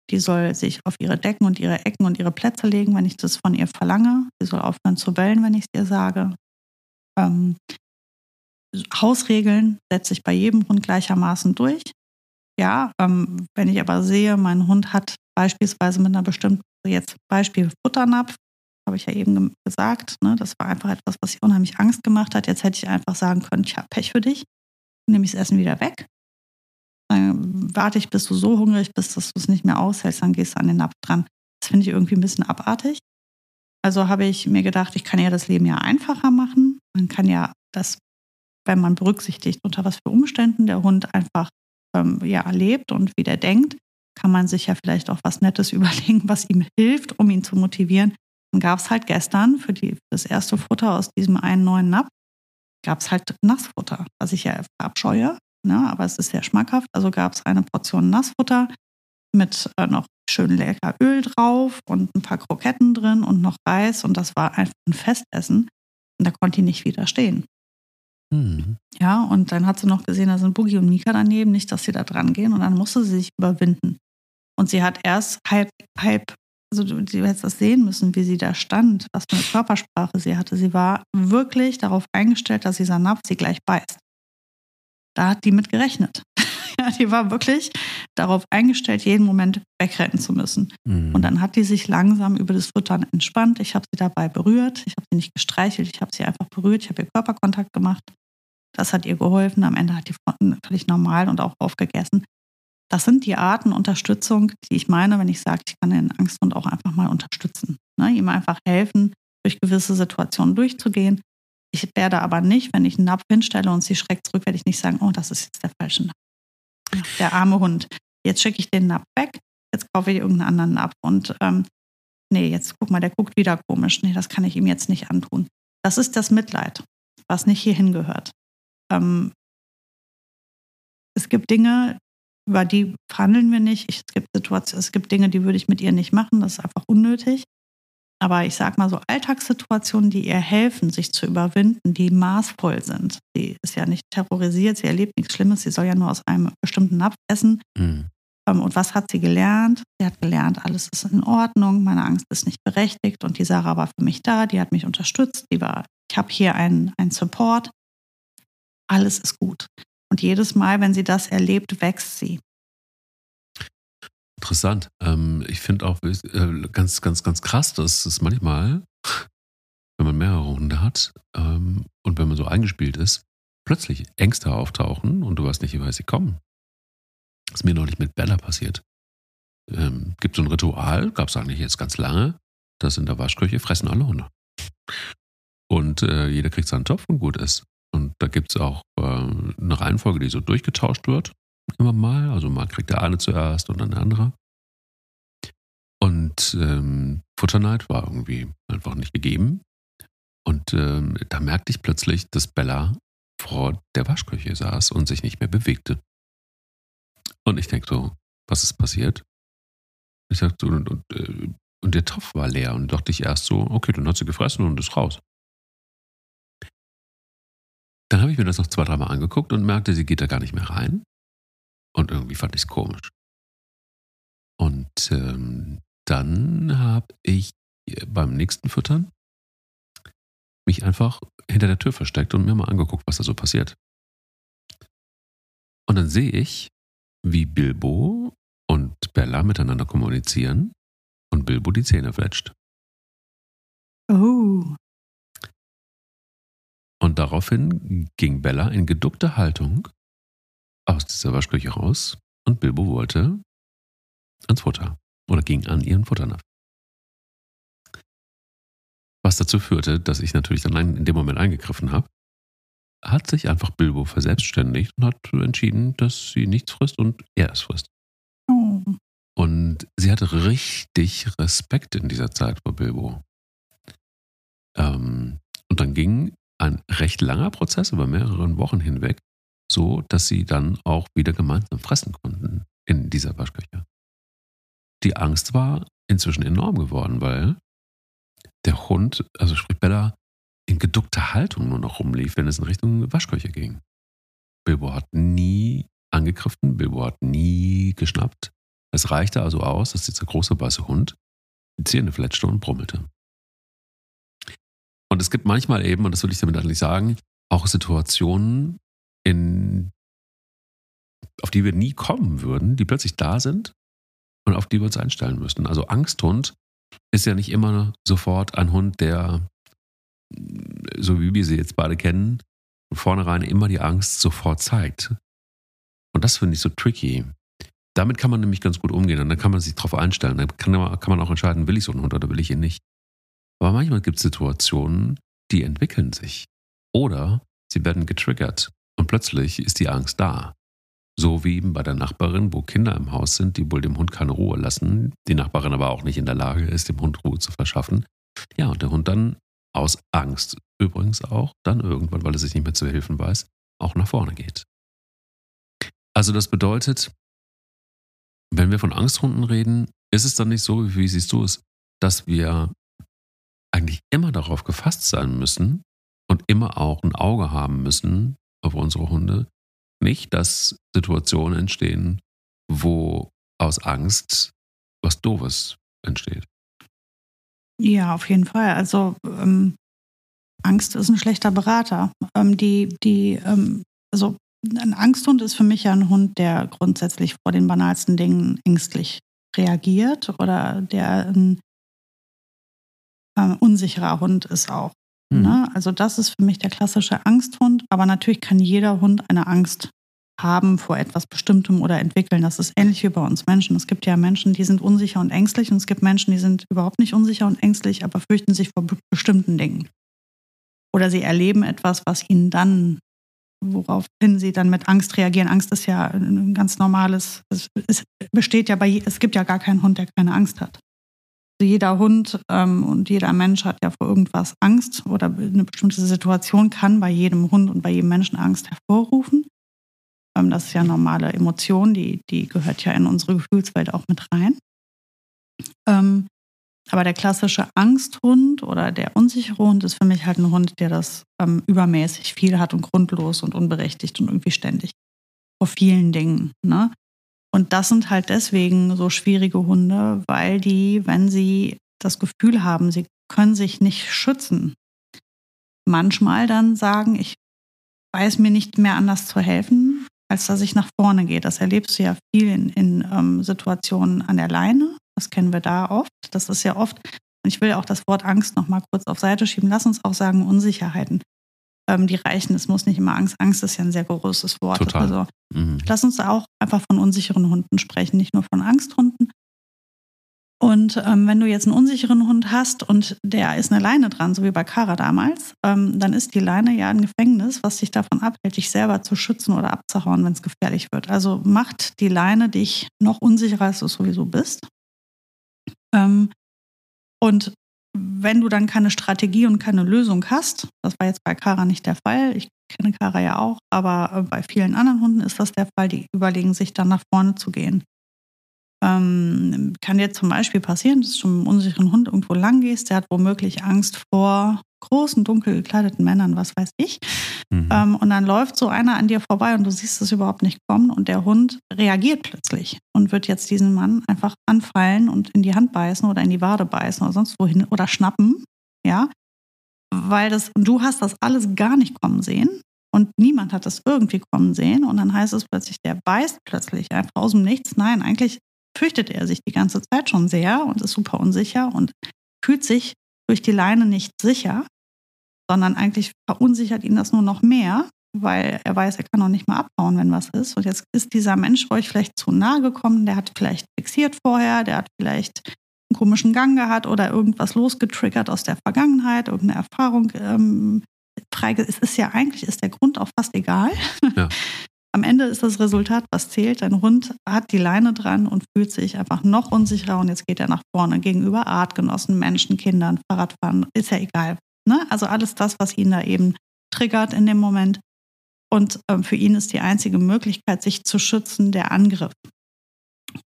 Die soll sich auf ihre Decken und ihre Ecken und ihre Plätze legen, wenn ich das von ihr verlange. Sie soll aufhören zu bellen, wenn ich es ihr sage. Ähm, Hausregeln setze ich bei jedem Hund gleichermaßen durch. Ja, ähm, wenn ich aber sehe, mein Hund hat beispielsweise mit einer bestimmten, jetzt Beispiel Futternapf, habe ich ja eben gesagt. Ne? Das war einfach etwas, was ich unheimlich Angst gemacht hat. Jetzt hätte ich einfach sagen können, ich habe Pech für dich, nehme ich das Essen wieder weg. Dann warte ich, bis du so hungrig bist, dass du es nicht mehr aushältst, dann gehst du an den Napf dran. Das finde ich irgendwie ein bisschen abartig. Also habe ich mir gedacht, ich kann ja das Leben ja einfacher machen. Man kann ja das, wenn man berücksichtigt, unter was für Umständen der Hund einfach ähm, ja, lebt und wie der denkt, kann man sich ja vielleicht auch was Nettes überlegen, was ihm hilft, um ihn zu motivieren. Dann gab es halt gestern für, die, für das erste Futter aus diesem einen neuen Napf, gab es halt Nassfutter, was ich ja verabscheue, ne? aber es ist sehr schmackhaft. Also gab es eine Portion Nassfutter mit äh, noch schön lecker Öl drauf und ein paar Kroketten drin und noch Reis und das war einfach ein Festessen. Und da konnte ich nicht widerstehen. Mhm. Ja, und dann hat sie noch gesehen, da sind Boogie und Mika daneben, nicht, dass sie da dran gehen. Und dann musste sie sich überwinden. Und sie hat erst halb, halb, also du, du hättest das sehen müssen, wie sie da stand, was für eine Körpersprache sie hatte. Sie war wirklich darauf eingestellt, dass dieser Napf sie gleich beißt. Da hat die mit gerechnet. ja, die war wirklich darauf eingestellt, jeden Moment wegrennen zu müssen. Mhm. Und dann hat die sich langsam über das Futtern entspannt. Ich habe sie dabei berührt. Ich habe sie nicht gestreichelt. Ich habe sie einfach berührt. Ich habe ihr Körperkontakt gemacht. Das hat ihr geholfen. Am Ende hat die völlig normal und auch aufgegessen. Das sind die Arten Unterstützung, die ich meine, wenn ich sage, ich kann den Angsthund auch einfach mal unterstützen. Ne? Ihm einfach helfen, durch gewisse Situationen durchzugehen. Ich werde aber nicht, wenn ich einen Napf hinstelle und sie schreckt zurück, werde ich nicht sagen, oh, das ist jetzt der falsche Napf. Der arme Hund. Jetzt schicke ich den Napf weg, jetzt kaufe ich irgendeinen anderen Napf. Und ähm, nee, jetzt guck mal, der guckt wieder komisch. Nee, das kann ich ihm jetzt nicht antun. Das ist das Mitleid, was nicht hierhin gehört. Ähm, es gibt Dinge, über die verhandeln wir nicht. es gibt Situationen, es gibt Dinge, die würde ich mit ihr nicht machen. Das ist einfach unnötig. Aber ich sage mal so Alltagssituationen, die ihr helfen, sich zu überwinden, die maßvoll sind. Sie ist ja nicht terrorisiert, sie erlebt nichts Schlimmes, sie soll ja nur aus einem bestimmten Napf essen. Mhm. Und was hat sie gelernt? Sie hat gelernt, alles ist in Ordnung, meine Angst ist nicht berechtigt und die Sarah war für mich da, die hat mich unterstützt, die war, ich habe hier einen, einen Support alles ist gut. Und jedes Mal, wenn sie das erlebt, wächst sie. Interessant. Ähm, ich finde auch äh, ganz, ganz, ganz krass, dass es manchmal, wenn man mehrere Hunde hat ähm, und wenn man so eingespielt ist, plötzlich Ängste auftauchen und du weißt nicht, wie sie kommen. Das ist mir neulich mit Bella passiert. Ähm, gibt so ein Ritual, gab es eigentlich jetzt ganz lange, das in der Waschküche fressen alle Hunde. Und äh, jeder kriegt seinen Topf und gut ist. Und da gibt es auch äh, eine Reihenfolge, die so durchgetauscht wird. Immer mal. Also mal kriegt der eine zuerst und dann der andere. Und ähm, Futterneid war irgendwie einfach nicht gegeben. Und ähm, da merkte ich plötzlich, dass Bella vor der Waschküche saß und sich nicht mehr bewegte. Und ich denke so, was ist passiert? Ich sagte, und, und, äh, und der Topf war leer und dachte ich erst so, okay, dann hat sie gefressen und ist raus. Dann habe ich mir das noch zwei, dreimal angeguckt und merkte, sie geht da gar nicht mehr rein. Und irgendwie fand ich es komisch. Und ähm, dann habe ich beim nächsten Füttern mich einfach hinter der Tür versteckt und mir mal angeguckt, was da so passiert. Und dann sehe ich, wie Bilbo und Bella miteinander kommunizieren und Bilbo die Zähne fletscht. Oh. Und daraufhin ging Bella in geduckter Haltung aus dieser Waschküche raus und Bilbo wollte ans Futter oder ging an ihren Futternapf. Was dazu führte, dass ich natürlich dann in dem Moment eingegriffen habe, hat sich einfach Bilbo verselbstständigt und hat entschieden, dass sie nichts frisst und er es frisst. Oh. Und sie hatte richtig Respekt in dieser Zeit vor Bilbo. Ähm, und dann ging ein recht langer Prozess über mehrere Wochen hinweg, so dass sie dann auch wieder gemeinsam fressen konnten in dieser Waschküche. Die Angst war inzwischen enorm geworden, weil der Hund, also sprich Bella, in geduckter Haltung nur noch rumlief, wenn es in Richtung Waschküche ging. Bilbo hat nie angegriffen, Bilbo hat nie geschnappt. Es reichte also aus, dass dieser große weiße Hund die Zähne fletschte und brummelte. Und es gibt manchmal eben, und das will ich damit eigentlich sagen, auch Situationen, in, auf die wir nie kommen würden, die plötzlich da sind und auf die wir uns einstellen müssen. Also Angsthund ist ja nicht immer sofort ein Hund, der, so wie wir sie jetzt beide kennen, von vornherein immer die Angst sofort zeigt. Und das finde ich so tricky. Damit kann man nämlich ganz gut umgehen und dann kann man sich darauf einstellen. Dann kann man auch entscheiden, will ich so einen Hund oder will ich ihn nicht. Aber manchmal gibt es Situationen, die entwickeln sich. Oder sie werden getriggert und plötzlich ist die Angst da. So wie eben bei der Nachbarin, wo Kinder im Haus sind, die wohl dem Hund keine Ruhe lassen, die Nachbarin aber auch nicht in der Lage ist, dem Hund Ruhe zu verschaffen. Ja, und der Hund dann aus Angst übrigens auch, dann irgendwann, weil er sich nicht mehr zu helfen weiß, auch nach vorne geht. Also das bedeutet, wenn wir von Angsthunden reden, ist es dann nicht so, wie siehst du es, dass wir eigentlich immer darauf gefasst sein müssen und immer auch ein Auge haben müssen auf unsere Hunde. Nicht, dass Situationen entstehen, wo aus Angst was Doofes entsteht. Ja, auf jeden Fall. Also ähm, Angst ist ein schlechter Berater. Ähm, die, die, ähm, also ein Angsthund ist für mich ja ein Hund, der grundsätzlich vor den banalsten Dingen ängstlich reagiert oder der ein äh, unsicherer Hund ist auch. Mhm. Ne? Also das ist für mich der klassische Angsthund, aber natürlich kann jeder Hund eine Angst haben vor etwas Bestimmtem oder entwickeln. Das ist ähnlich wie bei uns Menschen. Es gibt ja Menschen, die sind unsicher und ängstlich und es gibt Menschen, die sind überhaupt nicht unsicher und ängstlich, aber fürchten sich vor bestimmten Dingen. Oder sie erleben etwas, was ihnen dann, woraufhin sie dann mit Angst reagieren. Angst ist ja ein ganz normales, es, es besteht ja bei, es gibt ja gar keinen Hund, der keine Angst hat. Jeder Hund ähm, und jeder Mensch hat ja vor irgendwas Angst oder eine bestimmte Situation kann bei jedem Hund und bei jedem Menschen Angst hervorrufen. Ähm, das ist ja normale Emotion, die, die gehört ja in unsere Gefühlswelt auch mit rein. Ähm, aber der klassische Angsthund oder der unsichere Hund ist für mich halt ein Hund, der das ähm, übermäßig viel hat und grundlos und unberechtigt und irgendwie ständig vor vielen Dingen. Ne? Und das sind halt deswegen so schwierige Hunde, weil die, wenn sie das Gefühl haben, sie können sich nicht schützen, manchmal dann sagen, ich weiß mir nicht mehr anders zu helfen, als dass ich nach vorne gehe. Das erlebst du ja viel in, in ähm, Situationen an der Leine. Das kennen wir da oft. Das ist ja oft, und ich will auch das Wort Angst nochmal kurz auf Seite schieben. Lass uns auch sagen Unsicherheiten ähm, die reichen. Es muss nicht immer Angst. Angst ist ja ein sehr großes Wort. Total. Also mhm. lass uns auch einfach von unsicheren Hunden sprechen, nicht nur von Angsthunden. Und ähm, wenn du jetzt einen unsicheren Hund hast und der ist eine Leine dran, so wie bei Kara damals, ähm, dann ist die Leine ja ein Gefängnis, was dich davon abhält, dich selber zu schützen oder abzuhauen, wenn es gefährlich wird. Also macht die Leine dich noch unsicherer, als du sowieso bist. Ähm, und wenn du dann keine Strategie und keine Lösung hast, das war jetzt bei Kara nicht der Fall, ich kenne Kara ja auch, aber äh, bei vielen anderen Hunden ist das der Fall, die überlegen sich dann nach vorne zu gehen. Ähm, kann dir zum Beispiel passieren, dass du mit einem unsicheren Hund irgendwo lang gehst, der hat womöglich Angst vor großen, dunkel gekleideten Männern, was weiß ich. Mhm. Ähm, und dann läuft so einer an dir vorbei und du siehst es überhaupt nicht kommen und der Hund reagiert plötzlich und wird jetzt diesen Mann einfach anfallen und in die Hand beißen oder in die Wade beißen oder sonst wohin oder schnappen, ja. Weil das, und du hast das alles gar nicht kommen sehen und niemand hat das irgendwie kommen sehen und dann heißt es plötzlich, der beißt plötzlich einfach aus dem Nichts. Nein, eigentlich fürchtet er sich die ganze Zeit schon sehr und ist super unsicher und fühlt sich durch die Leine nicht sicher, sondern eigentlich verunsichert ihn das nur noch mehr, weil er weiß, er kann auch nicht mehr abbauen, wenn was ist. Und jetzt ist dieser Mensch euch vielleicht zu nahe gekommen, der hat vielleicht fixiert vorher, der hat vielleicht einen komischen Gang gehabt oder irgendwas losgetriggert aus der Vergangenheit, irgendeine Erfahrung ähm, Es ist ja eigentlich, ist der Grund auch fast egal. Ja. Am Ende ist das Resultat, was zählt. Dein Hund hat die Leine dran und fühlt sich einfach noch unsicherer und jetzt geht er nach vorne gegenüber Artgenossen, Menschen, Kindern, Fahrradfahren, ist ja egal. Ne? Also alles das, was ihn da eben triggert in dem Moment. Und ähm, für ihn ist die einzige Möglichkeit, sich zu schützen, der Angriff.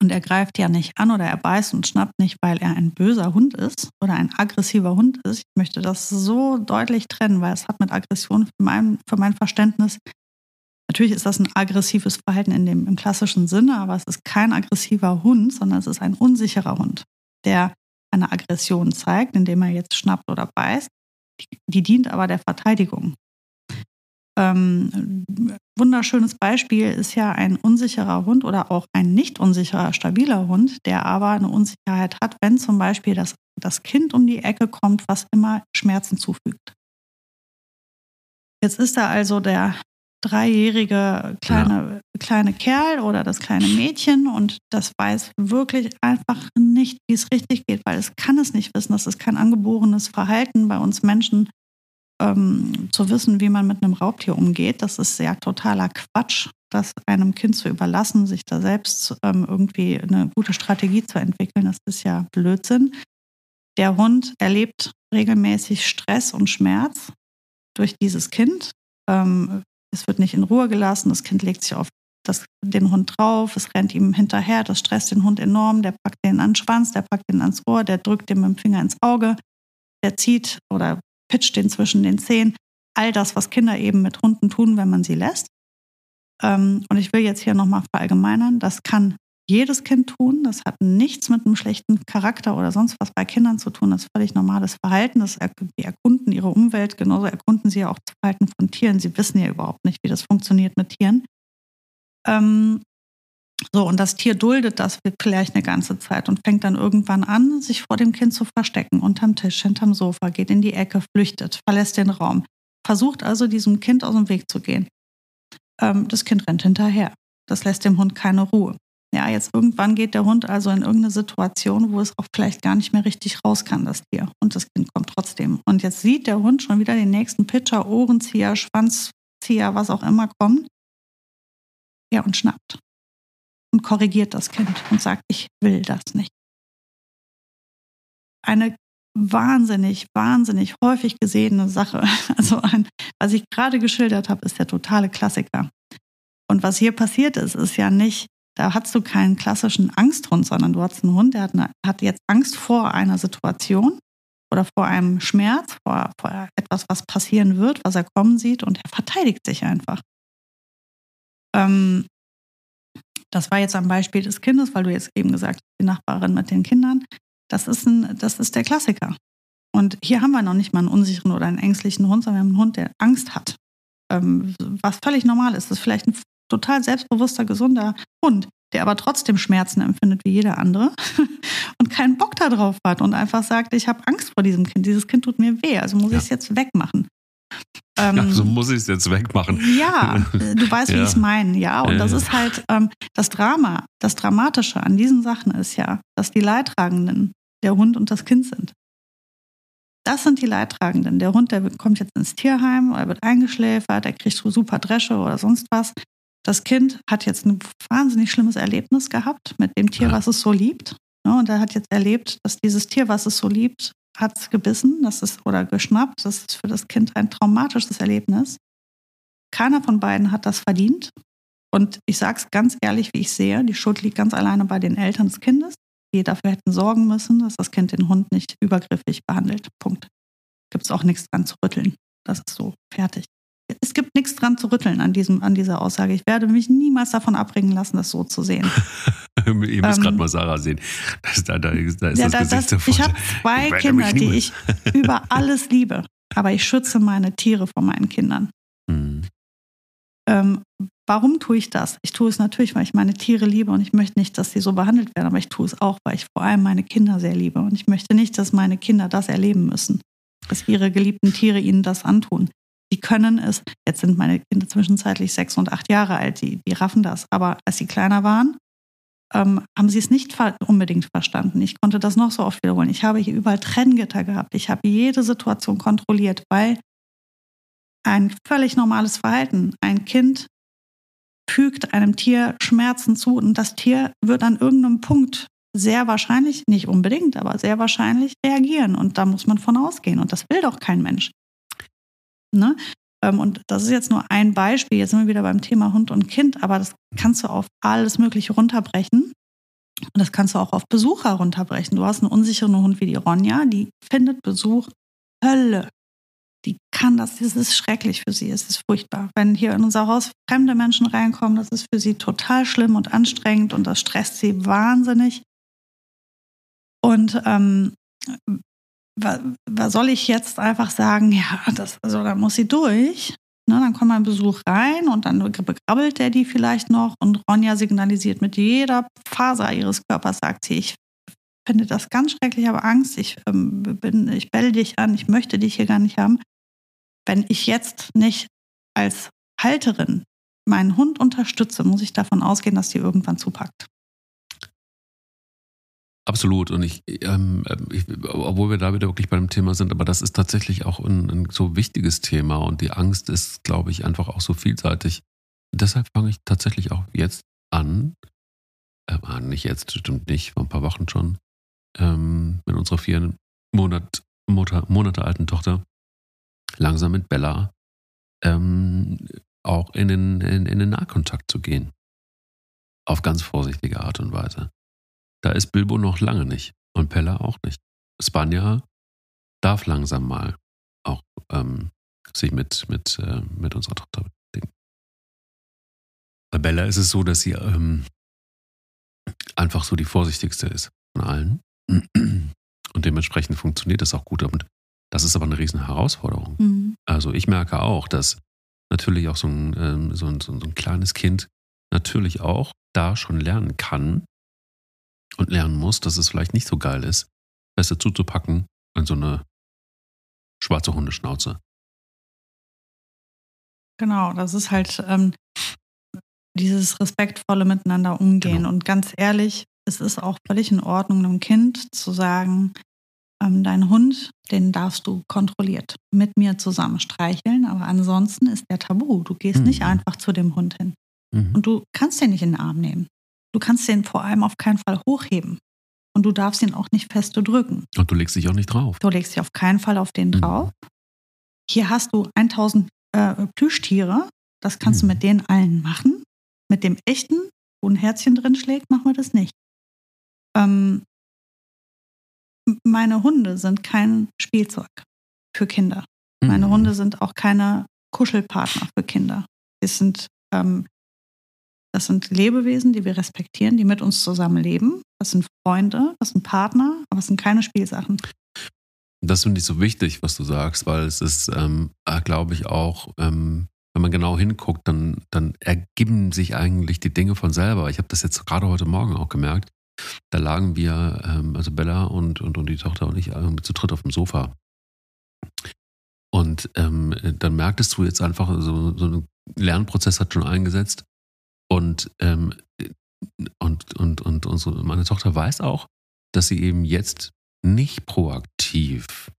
Und er greift ja nicht an oder er beißt und schnappt nicht, weil er ein böser Hund ist oder ein aggressiver Hund ist. Ich möchte das so deutlich trennen, weil es hat mit Aggression für mein, für mein Verständnis Natürlich ist das ein aggressives Verhalten in dem, im klassischen Sinne, aber es ist kein aggressiver Hund, sondern es ist ein unsicherer Hund, der eine Aggression zeigt, indem er jetzt schnappt oder beißt. Die, die dient aber der Verteidigung. ähm, wunderschönes Beispiel ist ja ein unsicherer Hund oder auch ein nicht unsicherer, stabiler Hund, der aber eine Unsicherheit hat, wenn zum Beispiel das, das Kind um die Ecke kommt, was immer Schmerzen zufügt. Jetzt ist da also der dreijährige kleine, ja. kleine Kerl oder das kleine Mädchen und das weiß wirklich einfach nicht, wie es richtig geht, weil es kann es nicht wissen. Das ist kein angeborenes Verhalten bei uns Menschen ähm, zu wissen, wie man mit einem Raubtier umgeht. Das ist ja totaler Quatsch, das einem Kind zu überlassen, sich da selbst ähm, irgendwie eine gute Strategie zu entwickeln. Das ist ja Blödsinn. Der Hund erlebt regelmäßig Stress und Schmerz durch dieses Kind. Ähm, es wird nicht in Ruhe gelassen. Das Kind legt sich auf das, den Hund drauf, es rennt ihm hinterher, das stresst den Hund enorm, der packt den an den Schwanz, der packt den ans Ohr, der drückt den mit dem Finger ins Auge, der zieht oder pitcht den zwischen den Zehen. All das, was Kinder eben mit Hunden tun, wenn man sie lässt. Ähm, und ich will jetzt hier nochmal verallgemeinern, das kann jedes Kind tun. Das hat nichts mit einem schlechten Charakter oder sonst was bei Kindern zu tun. Das ist völlig normales Verhalten. Das die erkunden ihre Umwelt, genauso erkunden sie ja auch das Verhalten von Tieren. Sie wissen ja überhaupt nicht, wie das funktioniert mit Tieren. Ähm, so, und das Tier duldet das vielleicht eine ganze Zeit und fängt dann irgendwann an, sich vor dem Kind zu verstecken, unterm Tisch, hinterm Sofa, geht in die Ecke, flüchtet, verlässt den Raum, versucht also diesem Kind aus dem Weg zu gehen. Ähm, das Kind rennt hinterher. Das lässt dem Hund keine Ruhe. Ja, jetzt irgendwann geht der Hund also in irgendeine Situation, wo es auch vielleicht gar nicht mehr richtig raus kann, das Tier. Und das Kind kommt trotzdem. Und jetzt sieht der Hund schon wieder den nächsten Pitcher, Ohrenzieher, Schwanzzieher, was auch immer kommen. Ja, und schnappt und korrigiert das Kind und sagt, ich will das nicht. Eine wahnsinnig, wahnsinnig häufig gesehene Sache. Also ein, was ich gerade geschildert habe, ist der totale Klassiker. Und was hier passiert ist, ist ja nicht, da hast du keinen klassischen Angsthund, sondern du hast einen Hund, der hat, eine, hat jetzt Angst vor einer Situation oder vor einem Schmerz, vor, vor etwas, was passieren wird, was er kommen sieht und er verteidigt sich einfach. Ähm, das war jetzt am Beispiel des Kindes, weil du jetzt eben gesagt hast, die Nachbarin mit den Kindern. Das ist, ein, das ist der Klassiker. Und hier haben wir noch nicht mal einen unsicheren oder einen ängstlichen Hund, sondern wir haben einen Hund, der Angst hat. Ähm, was völlig normal ist. Das ist vielleicht ein total selbstbewusster, gesunder Hund, der aber trotzdem Schmerzen empfindet wie jeder andere und keinen Bock darauf hat und einfach sagt, ich habe Angst vor diesem Kind. Dieses Kind tut mir weh, also muss ja. ich es jetzt wegmachen. Ähm, ja, so muss ich es jetzt wegmachen. Ja, du weißt, wie ja. ich es meine, ja. Und das ist halt ähm, das Drama, das Dramatische an diesen Sachen ist ja, dass die Leidtragenden der Hund und das Kind sind. Das sind die Leidtragenden. Der Hund, der kommt jetzt ins Tierheim, er wird eingeschläfert, er kriegt super Dresche oder sonst was. Das Kind hat jetzt ein wahnsinnig schlimmes Erlebnis gehabt mit dem Tier, was es so liebt. Und er hat jetzt erlebt, dass dieses Tier, was es so liebt, hat es gebissen das ist, oder geschnappt. Das ist für das Kind ein traumatisches Erlebnis. Keiner von beiden hat das verdient. Und ich sage es ganz ehrlich, wie ich sehe, die Schuld liegt ganz alleine bei den Eltern des Kindes, die dafür hätten sorgen müssen, dass das Kind den Hund nicht übergriffig behandelt. Punkt. Gibt es auch nichts dran zu rütteln. Das ist so fertig es gibt nichts dran zu rütteln an, diesem, an dieser Aussage. Ich werde mich niemals davon abbringen lassen, das so zu sehen. Ihr müsst ähm, gerade mal Sarah sehen. Das, da, da, ist ja, das Gesicht das, Ich habe zwei ich Kinder, die ich über alles liebe. Aber ich schütze meine Tiere vor meinen Kindern. Mhm. Ähm, warum tue ich das? Ich tue es natürlich, weil ich meine Tiere liebe und ich möchte nicht, dass sie so behandelt werden. Aber ich tue es auch, weil ich vor allem meine Kinder sehr liebe. Und ich möchte nicht, dass meine Kinder das erleben müssen. Dass ihre geliebten Tiere ihnen das antun die können es. Jetzt sind meine Kinder zwischenzeitlich sechs und acht Jahre alt, die, die raffen das. Aber als sie kleiner waren, ähm, haben sie es nicht unbedingt verstanden. Ich konnte das noch so oft wiederholen. Ich habe hier überall Trenngitter gehabt. Ich habe jede Situation kontrolliert, weil ein völlig normales Verhalten, ein Kind fügt einem Tier Schmerzen zu und das Tier wird an irgendeinem Punkt sehr wahrscheinlich, nicht unbedingt, aber sehr wahrscheinlich reagieren. Und da muss man von ausgehen. Und das will doch kein Mensch. Ne? Ähm, und das ist jetzt nur ein Beispiel. Jetzt sind wir wieder beim Thema Hund und Kind, aber das kannst du auf alles Mögliche runterbrechen. Und das kannst du auch auf Besucher runterbrechen. Du hast einen unsicheren Hund wie die Ronja, die findet Besuch Hölle. Die kann das, das ist schrecklich für sie, es ist furchtbar. Wenn hier in unser Haus fremde Menschen reinkommen, das ist für sie total schlimm und anstrengend und das stresst sie wahnsinnig. Und ähm, was soll ich jetzt einfach sagen, ja, das, also da muss sie durch? Ne, dann kommt ein Besuch rein und dann begrabbelt der die vielleicht noch und Ronja signalisiert mit jeder Faser ihres Körpers, sagt sie, ich finde das ganz schrecklich, habe Angst, ich, ähm, bin, ich belle dich an, ich möchte dich hier gar nicht haben. Wenn ich jetzt nicht als Halterin meinen Hund unterstütze, muss ich davon ausgehen, dass die irgendwann zupackt. Absolut. Und ich, ähm, ich, obwohl wir da wieder wirklich bei dem Thema sind, aber das ist tatsächlich auch ein, ein so wichtiges Thema und die Angst ist, glaube ich, einfach auch so vielseitig. Deshalb fange ich tatsächlich auch jetzt an, äh, nicht jetzt, stimmt nicht, vor ein paar Wochen schon, ähm, mit unserer vier Monat, Monate, Monate alten Tochter, langsam mit Bella ähm, auch in den, in, in den Nahkontakt zu gehen. Auf ganz vorsichtige Art und Weise. Da ist Bilbo noch lange nicht und Pella auch nicht. Spanja darf langsam mal auch ähm, sich mit, mit, äh, mit unserer Tochter beschäftigen. Bei Bella ist es so, dass sie ähm, einfach so die vorsichtigste ist von allen. Und dementsprechend funktioniert das auch gut. Und das ist aber eine riesen Herausforderung. Mhm. Also ich merke auch, dass natürlich auch so ein, ähm, so, ein, so ein kleines Kind natürlich auch da schon lernen kann, und lernen muss, dass es vielleicht nicht so geil ist, Feste zuzupacken in so eine schwarze Hundeschnauze. Genau, das ist halt ähm, dieses respektvolle Miteinander umgehen. Genau. Und ganz ehrlich, es ist auch völlig in Ordnung, einem Kind zu sagen, ähm, dein Hund, den darfst du kontrolliert mit mir zusammen streicheln, aber ansonsten ist der tabu. Du gehst mhm. nicht einfach zu dem Hund hin. Mhm. Und du kannst den nicht in den Arm nehmen. Du kannst den vor allem auf keinen Fall hochheben. Und du darfst ihn auch nicht feste drücken. Und du legst dich auch nicht drauf. Du legst dich auf keinen Fall auf den mhm. drauf. Mhm. Hier hast du 1000 äh, Plüschtiere. Das kannst mhm. du mit denen allen machen. Mit dem echten, wo ein Herzchen drin schlägt, machen wir das nicht. Ähm, meine Hunde sind kein Spielzeug für Kinder. Mhm. Meine Hunde sind auch keine Kuschelpartner für Kinder. Es sind ähm, das sind Lebewesen, die wir respektieren, die mit uns zusammenleben. Das sind Freunde, das sind Partner, aber es sind keine Spielsachen. Das finde ich so wichtig, was du sagst, weil es ist, ähm, äh, glaube ich, auch, ähm, wenn man genau hinguckt, dann, dann ergeben sich eigentlich die Dinge von selber. Ich habe das jetzt gerade heute Morgen auch gemerkt. Da lagen wir, ähm, also Bella und, und, und die Tochter und ich, äh, zu dritt auf dem Sofa. Und ähm, dann merktest du jetzt einfach, so, so ein Lernprozess hat schon eingesetzt und, ähm, und, und, und unsere, meine Tochter weiß auch, dass sie eben jetzt nicht proaktiv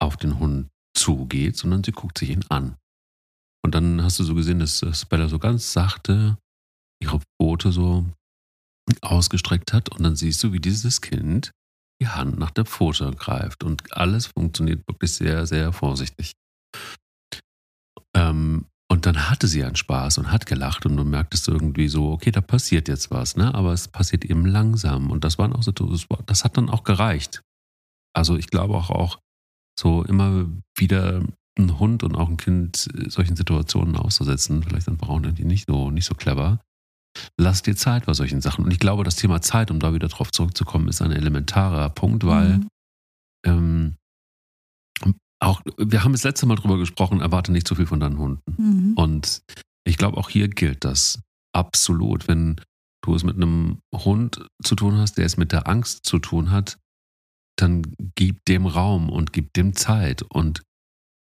auf den Hund zugeht, sondern sie guckt sich ihn an. Und dann hast du so gesehen, dass, Bella so ganz sachte ihre Pfote so ausgestreckt hat und dann siehst du, wie dieses Kind die Hand nach der Pfote greift und alles funktioniert wirklich sehr, sehr vorsichtig. Ähm, und dann hatte sie einen Spaß und hat gelacht und du merktest irgendwie so, okay, da passiert jetzt was, ne? Aber es passiert eben langsam. Und das waren auch so, das hat dann auch gereicht. Also ich glaube auch, auch so immer wieder ein Hund und auch ein Kind solchen Situationen auszusetzen, vielleicht einfach auch die nicht so, nicht so clever. Lass dir Zeit bei solchen Sachen. Und ich glaube, das Thema Zeit, um da wieder drauf zurückzukommen, ist ein elementarer Punkt, weil mhm. ähm, auch, wir haben das letzte Mal drüber gesprochen, erwarte nicht zu viel von deinen Hunden. Mhm. Und ich glaube, auch hier gilt das absolut. Wenn du es mit einem Hund zu tun hast, der es mit der Angst zu tun hat, dann gib dem Raum und gib dem Zeit. Und,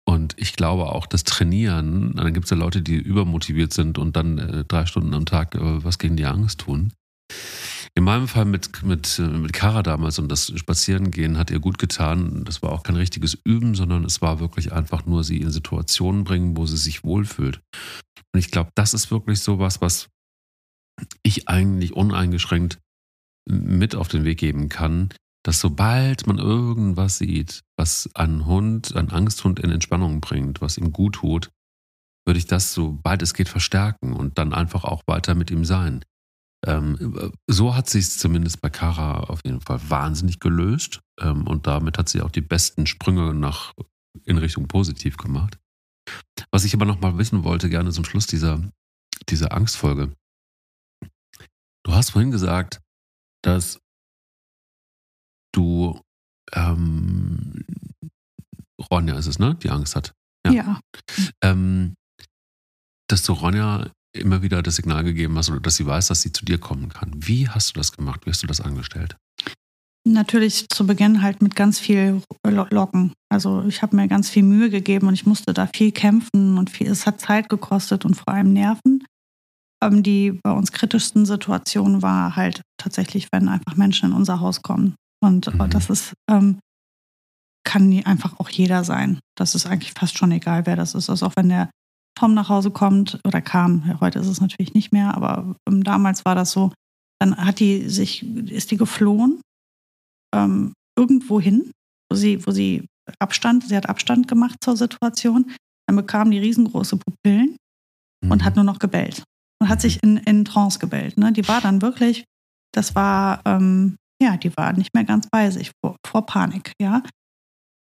und ich glaube auch, das Trainieren, dann gibt es ja Leute, die übermotiviert sind und dann äh, drei Stunden am Tag äh, was gegen die Angst tun. In meinem Fall mit, mit, mit Kara damals und das Spazierengehen hat ihr gut getan. Das war auch kein richtiges Üben, sondern es war wirklich einfach nur sie in Situationen bringen, wo sie sich wohlfühlt. Und ich glaube, das ist wirklich so was, was ich eigentlich uneingeschränkt mit auf den Weg geben kann, dass sobald man irgendwas sieht, was einen Hund, einen Angsthund in Entspannung bringt, was ihm gut tut, würde ich das, sobald es geht, verstärken und dann einfach auch weiter mit ihm sein. Ähm, so hat sich es zumindest bei Kara auf jeden Fall wahnsinnig gelöst ähm, und damit hat sie auch die besten Sprünge nach in Richtung positiv gemacht. Was ich aber noch mal wissen wollte, gerne zum Schluss dieser, dieser Angstfolge. Du hast vorhin gesagt, dass du ähm, Ronja ist es, ne? Die Angst hat. Ja. ja. Ähm, dass du Ronja immer wieder das Signal gegeben hast oder dass sie weiß, dass sie zu dir kommen kann. Wie hast du das gemacht? Wie hast du das angestellt? Natürlich zu Beginn halt mit ganz viel Locken. Also ich habe mir ganz viel Mühe gegeben und ich musste da viel kämpfen und viel, es hat Zeit gekostet und vor allem Nerven. Ähm, die bei uns kritischsten Situation war halt tatsächlich, wenn einfach Menschen in unser Haus kommen. Und äh, mhm. das ist, ähm, kann einfach auch jeder sein. Das ist eigentlich fast schon egal, wer das ist. Also auch wenn der Tom nach Hause kommt oder kam, heute ist es natürlich nicht mehr, aber ähm, damals war das so, dann hat die sich, ist die geflohen ähm, irgendwo hin, wo sie, wo sie Abstand, sie hat Abstand gemacht zur Situation. Dann bekam die riesengroße Pupillen mhm. und hat nur noch gebellt. Und hat sich in, in Trance gebellt. Ne? Die war dann wirklich, das war, ähm, ja, die war nicht mehr ganz bei sich vor, vor Panik, ja.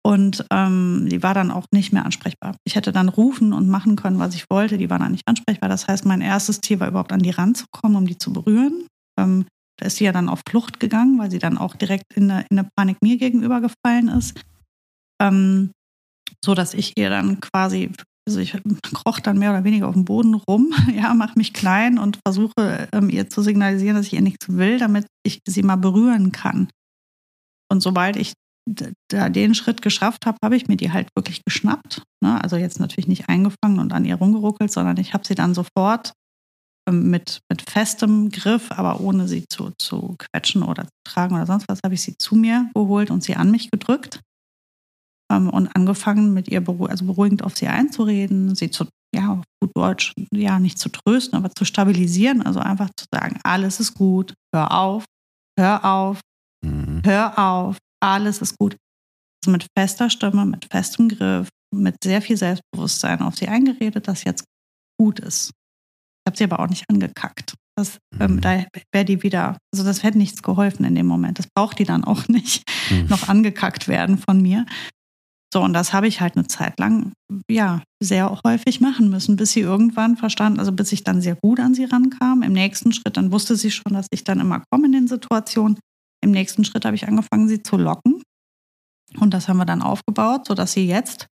Und ähm, die war dann auch nicht mehr ansprechbar. Ich hätte dann rufen und machen können, was ich wollte. Die war dann nicht ansprechbar. Das heißt, mein erstes Ziel war überhaupt an die ranzukommen, um die zu berühren. Ähm, da ist sie ja dann auf Flucht gegangen, weil sie dann auch direkt in eine, in eine Panik mir gegenüber gefallen ist. Ähm, so dass ich ihr dann quasi, also ich kroch dann mehr oder weniger auf dem Boden rum, ja, mach mich klein und versuche ähm, ihr zu signalisieren, dass ich ihr nichts will, damit ich sie mal berühren kann. Und sobald ich da den Schritt geschafft habe, habe ich mir die halt wirklich geschnappt. Ne? Also jetzt natürlich nicht eingefangen und an ihr rumgeruckelt, sondern ich habe sie dann sofort ähm, mit, mit festem Griff, aber ohne sie zu, zu quetschen oder zu tragen oder sonst was, habe ich sie zu mir geholt und sie an mich gedrückt ähm, und angefangen, mit ihr beruh also beruhigend auf sie einzureden, sie zu, ja, auf gut Deutsch, ja, nicht zu trösten, aber zu stabilisieren, also einfach zu sagen, alles ist gut, hör auf, hör auf, mhm. hör auf, alles ist gut. Also mit fester Stimme, mit festem Griff, mit sehr viel Selbstbewusstsein auf sie eingeredet, dass jetzt gut ist habe sie aber auch nicht angekackt. Das, ähm, mhm. da wäre die wieder, also das hätte nichts geholfen in dem Moment. Das braucht die dann auch nicht mhm. noch angekackt werden von mir. So, und das habe ich halt eine Zeit lang, ja, sehr häufig machen müssen, bis sie irgendwann verstanden, also bis ich dann sehr gut an sie rankam. Im nächsten Schritt, dann wusste sie schon, dass ich dann immer komme in den Situationen. Im nächsten Schritt habe ich angefangen, sie zu locken. Und das haben wir dann aufgebaut, sodass sie jetzt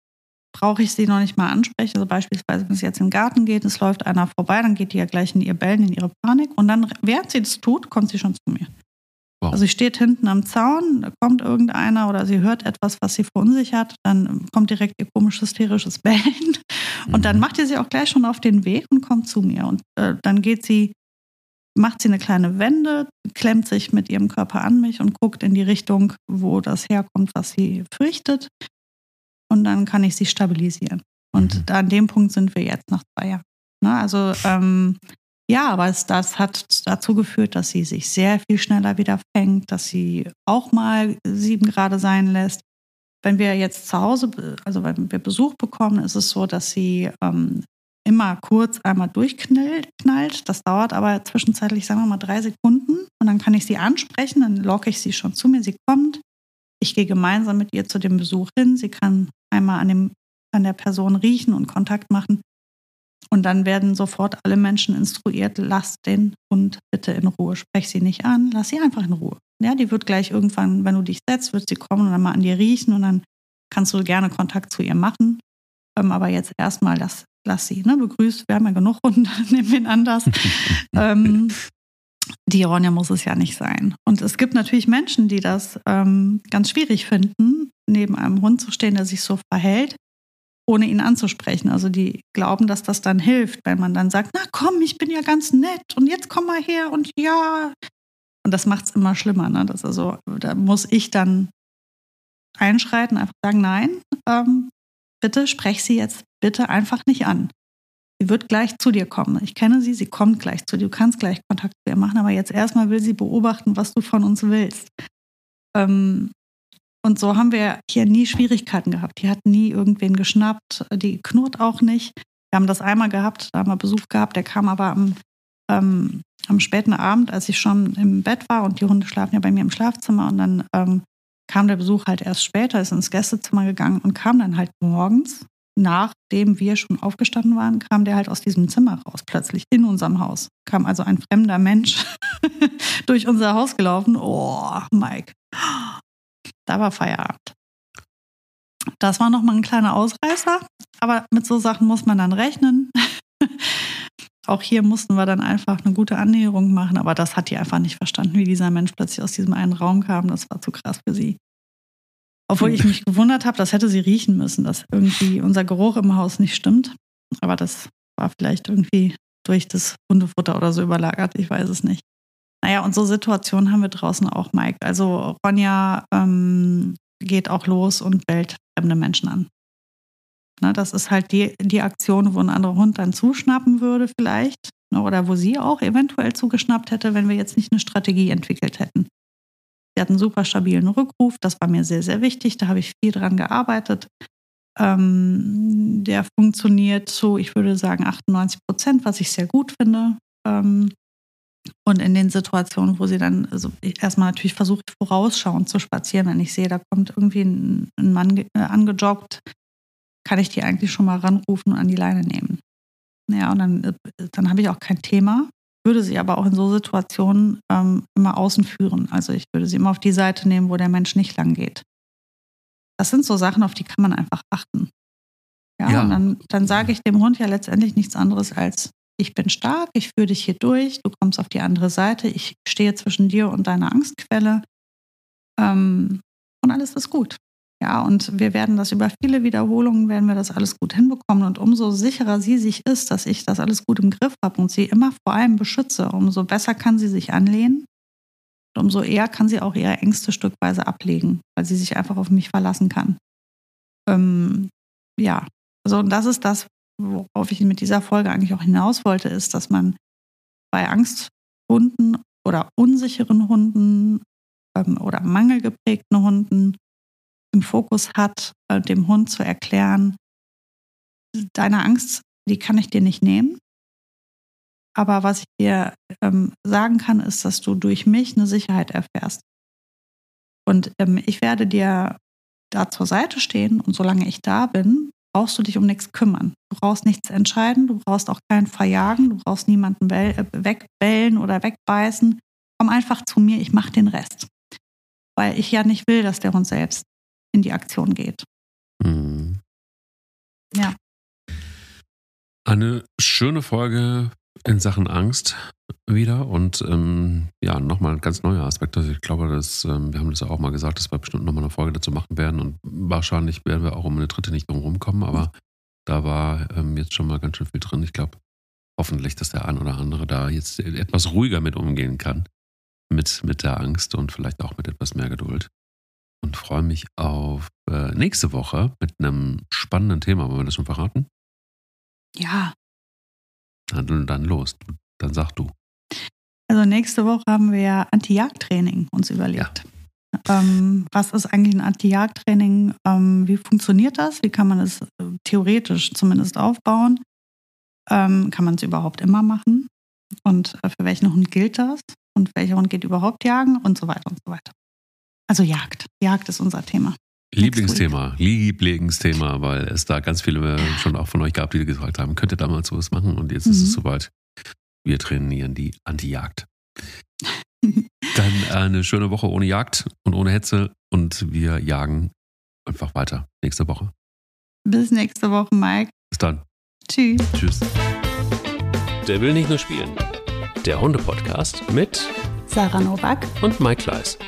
brauche ich sie noch nicht mal ansprechen. Also beispielsweise, wenn sie jetzt in den Garten geht, es läuft einer vorbei, dann geht die ja gleich in ihr Bellen, in ihre Panik. Und dann, während sie das tut, kommt sie schon zu mir. Wow. Also sie steht hinten am Zaun, da kommt irgendeiner oder sie hört etwas, was sie verunsichert, dann kommt direkt ihr komisches, hysterisches Bellen. Und dann mhm. macht ihr sie auch gleich schon auf den Weg und kommt zu mir. Und äh, dann geht sie, macht sie eine kleine Wende, klemmt sich mit ihrem Körper an mich und guckt in die Richtung, wo das herkommt, was sie fürchtet und dann kann ich sie stabilisieren. Und mhm. an dem Punkt sind wir jetzt nach zwei Jahren. Ne? Also ähm, ja, aber es, das hat dazu geführt, dass sie sich sehr viel schneller wieder fängt, dass sie auch mal sieben Grad sein lässt. Wenn wir jetzt zu Hause, also wenn wir Besuch bekommen, ist es so, dass sie ähm, immer kurz einmal durchknallt. Das dauert aber zwischenzeitlich, sagen wir mal, drei Sekunden. Und dann kann ich sie ansprechen, dann locke ich sie schon zu mir. Sie kommt, ich gehe gemeinsam mit ihr zu dem Besuch hin. Sie kann einmal an, dem, an der Person riechen und Kontakt machen. Und dann werden sofort alle Menschen instruiert, lass den Hund bitte in Ruhe. Sprech sie nicht an, lass sie einfach in Ruhe. Ja, die wird gleich irgendwann, wenn du dich setzt, wird sie kommen und dann mal an dir riechen und dann kannst du gerne Kontakt zu ihr machen. Ähm, aber jetzt erstmal lass, lass sie, ne? Begrüßt, wir haben ja genug Hunde, nehmen wir ihn anders. ähm, die Ronja muss es ja nicht sein. Und es gibt natürlich Menschen, die das ähm, ganz schwierig finden, neben einem Hund zu stehen, der sich so verhält, ohne ihn anzusprechen. Also die glauben, dass das dann hilft, wenn man dann sagt, na komm, ich bin ja ganz nett und jetzt komm mal her und ja. Und das macht es immer schlimmer. Ne? Das also, da muss ich dann einschreiten, einfach sagen, nein, ähm, bitte sprech sie jetzt bitte einfach nicht an. Sie wird gleich zu dir kommen. Ich kenne sie, sie kommt gleich zu dir. Du kannst gleich Kontakt zu ihr machen, aber jetzt erstmal will sie beobachten, was du von uns willst. Ähm, und so haben wir hier nie Schwierigkeiten gehabt. Die hat nie irgendwen geschnappt, die knurrt auch nicht. Wir haben das einmal gehabt, da haben wir Besuch gehabt, der kam aber am, ähm, am späten Abend, als ich schon im Bett war und die Hunde schlafen ja bei mir im Schlafzimmer und dann ähm, kam der Besuch halt erst später, ist ins Gästezimmer gegangen und kam dann halt morgens nachdem wir schon aufgestanden waren, kam der halt aus diesem Zimmer raus, plötzlich in unserem Haus. Kam also ein fremder Mensch durch unser Haus gelaufen. Oh, Mike. Da war Feierabend. Das war nochmal ein kleiner Ausreißer, aber mit so Sachen muss man dann rechnen. Auch hier mussten wir dann einfach eine gute Annäherung machen, aber das hat die einfach nicht verstanden, wie dieser Mensch plötzlich aus diesem einen Raum kam. Das war zu krass für sie. Obwohl ich mich gewundert habe, das hätte sie riechen müssen, dass irgendwie unser Geruch im Haus nicht stimmt. Aber das war vielleicht irgendwie durch das Hundefutter oder so überlagert, ich weiß es nicht. Naja, und so Situationen haben wir draußen auch, Mike. Also Ronja ähm, geht auch los und bellt fremde Menschen an. Ne, das ist halt die, die Aktion, wo ein anderer Hund dann zuschnappen würde vielleicht. Ne, oder wo sie auch eventuell zugeschnappt hätte, wenn wir jetzt nicht eine Strategie entwickelt hätten. Sie hat einen super stabilen Rückruf, das war mir sehr, sehr wichtig. Da habe ich viel dran gearbeitet. Ähm, der funktioniert zu, ich würde sagen, 98 Prozent, was ich sehr gut finde. Ähm, und in den Situationen, wo sie dann also erstmal natürlich versucht, vorausschauend zu spazieren, wenn ich sehe, da kommt irgendwie ein, Mann äh, angejoggt, kann ich die eigentlich schon mal ranrufen und an die Leine nehmen. Ja, und dann, äh, dann habe ich auch kein Thema, würde sie aber auch in so Situationen ähm, immer außen führen. Also ich würde sie immer auf die Seite nehmen, wo der Mensch nicht lang geht. Das sind so Sachen, auf die kann man einfach achten. Ja, ja. und dann, dann sage ich dem Hund ja letztendlich nichts anderes als, ich bin stark, ich führe dich hier durch, du kommst auf die andere Seite, ich stehe zwischen dir und deiner Angstquelle ähm, und alles ist gut. Ja, und wir werden das über viele Wiederholungen, werden wir das alles gut hinbekommen. Und umso sicherer sie sich ist, dass ich das alles gut im Griff habe und sie immer vor allem beschütze, umso besser kann sie sich anlehnen. Und umso eher kann sie auch ihre Ängste stückweise ablegen, weil sie sich einfach auf mich verlassen kann. Ähm, ja, also das ist das, worauf ich mit dieser Folge eigentlich auch hinaus wollte, ist, dass man bei Angsthunden oder unsicheren Hunden ähm, oder mangelgeprägten Hunden im Fokus hat, äh, dem Hund zu erklären, deine Angst, die kann ich dir nicht nehmen. Aber was ich dir ähm, sagen kann, ist, dass du durch mich eine Sicherheit erfährst. Und ähm, ich werde dir da zur Seite stehen und solange ich da bin, brauchst du dich um nichts kümmern. Du brauchst nichts entscheiden, du brauchst auch keinen verjagen, du brauchst niemanden äh, wegbellen oder wegbeißen. Komm einfach zu mir, ich mache den Rest. Weil ich ja nicht will, dass der Hund selbst in die Aktion geht. Mhm. Ja. Eine schöne Folge in Sachen Angst wieder und ähm, ja, nochmal ein ganz neuer Aspekt. Also ich glaube, dass, ähm, wir haben das ja auch mal gesagt, dass wir bestimmt nochmal eine Folge dazu machen werden und wahrscheinlich werden wir auch um eine dritte nicht drum rumkommen, aber da war ähm, jetzt schon mal ganz schön viel drin. Ich glaube, hoffentlich, dass der ein oder andere da jetzt etwas ruhiger mit umgehen kann, mit, mit der Angst und vielleicht auch mit etwas mehr Geduld. Und freue mich auf äh, nächste Woche mit einem spannenden Thema. Wollen wir das schon verraten? Ja. Dann, dann los. Dann sag du. Also nächste Woche haben wir ja Anti-Jagd-Training uns überlegt. Ja. Ähm, was ist eigentlich ein Anti-Jagd-Training? Ähm, wie funktioniert das? Wie kann man es äh, theoretisch zumindest aufbauen? Ähm, kann man es überhaupt immer machen? Und äh, für welchen Hund gilt das? Und welcher Hund geht überhaupt jagen? Und so weiter und so weiter. Also Jagd. Jagd ist unser Thema. Lieblingsthema, Lieblingsthema, weil es da ganz viele schon auch von euch gab, die gesagt haben, könnt ihr da mal sowas machen und jetzt mhm. ist es mhm. soweit. Wir trainieren die Anti-Jagd. Dann eine schöne Woche ohne Jagd und ohne Hetze und wir jagen einfach weiter nächste Woche. Bis nächste Woche, Mike. Bis dann. Tschüss. Tschüss. Der will nicht nur spielen. Der Hunde-Podcast mit Sarah Novak und Mike Kleiss.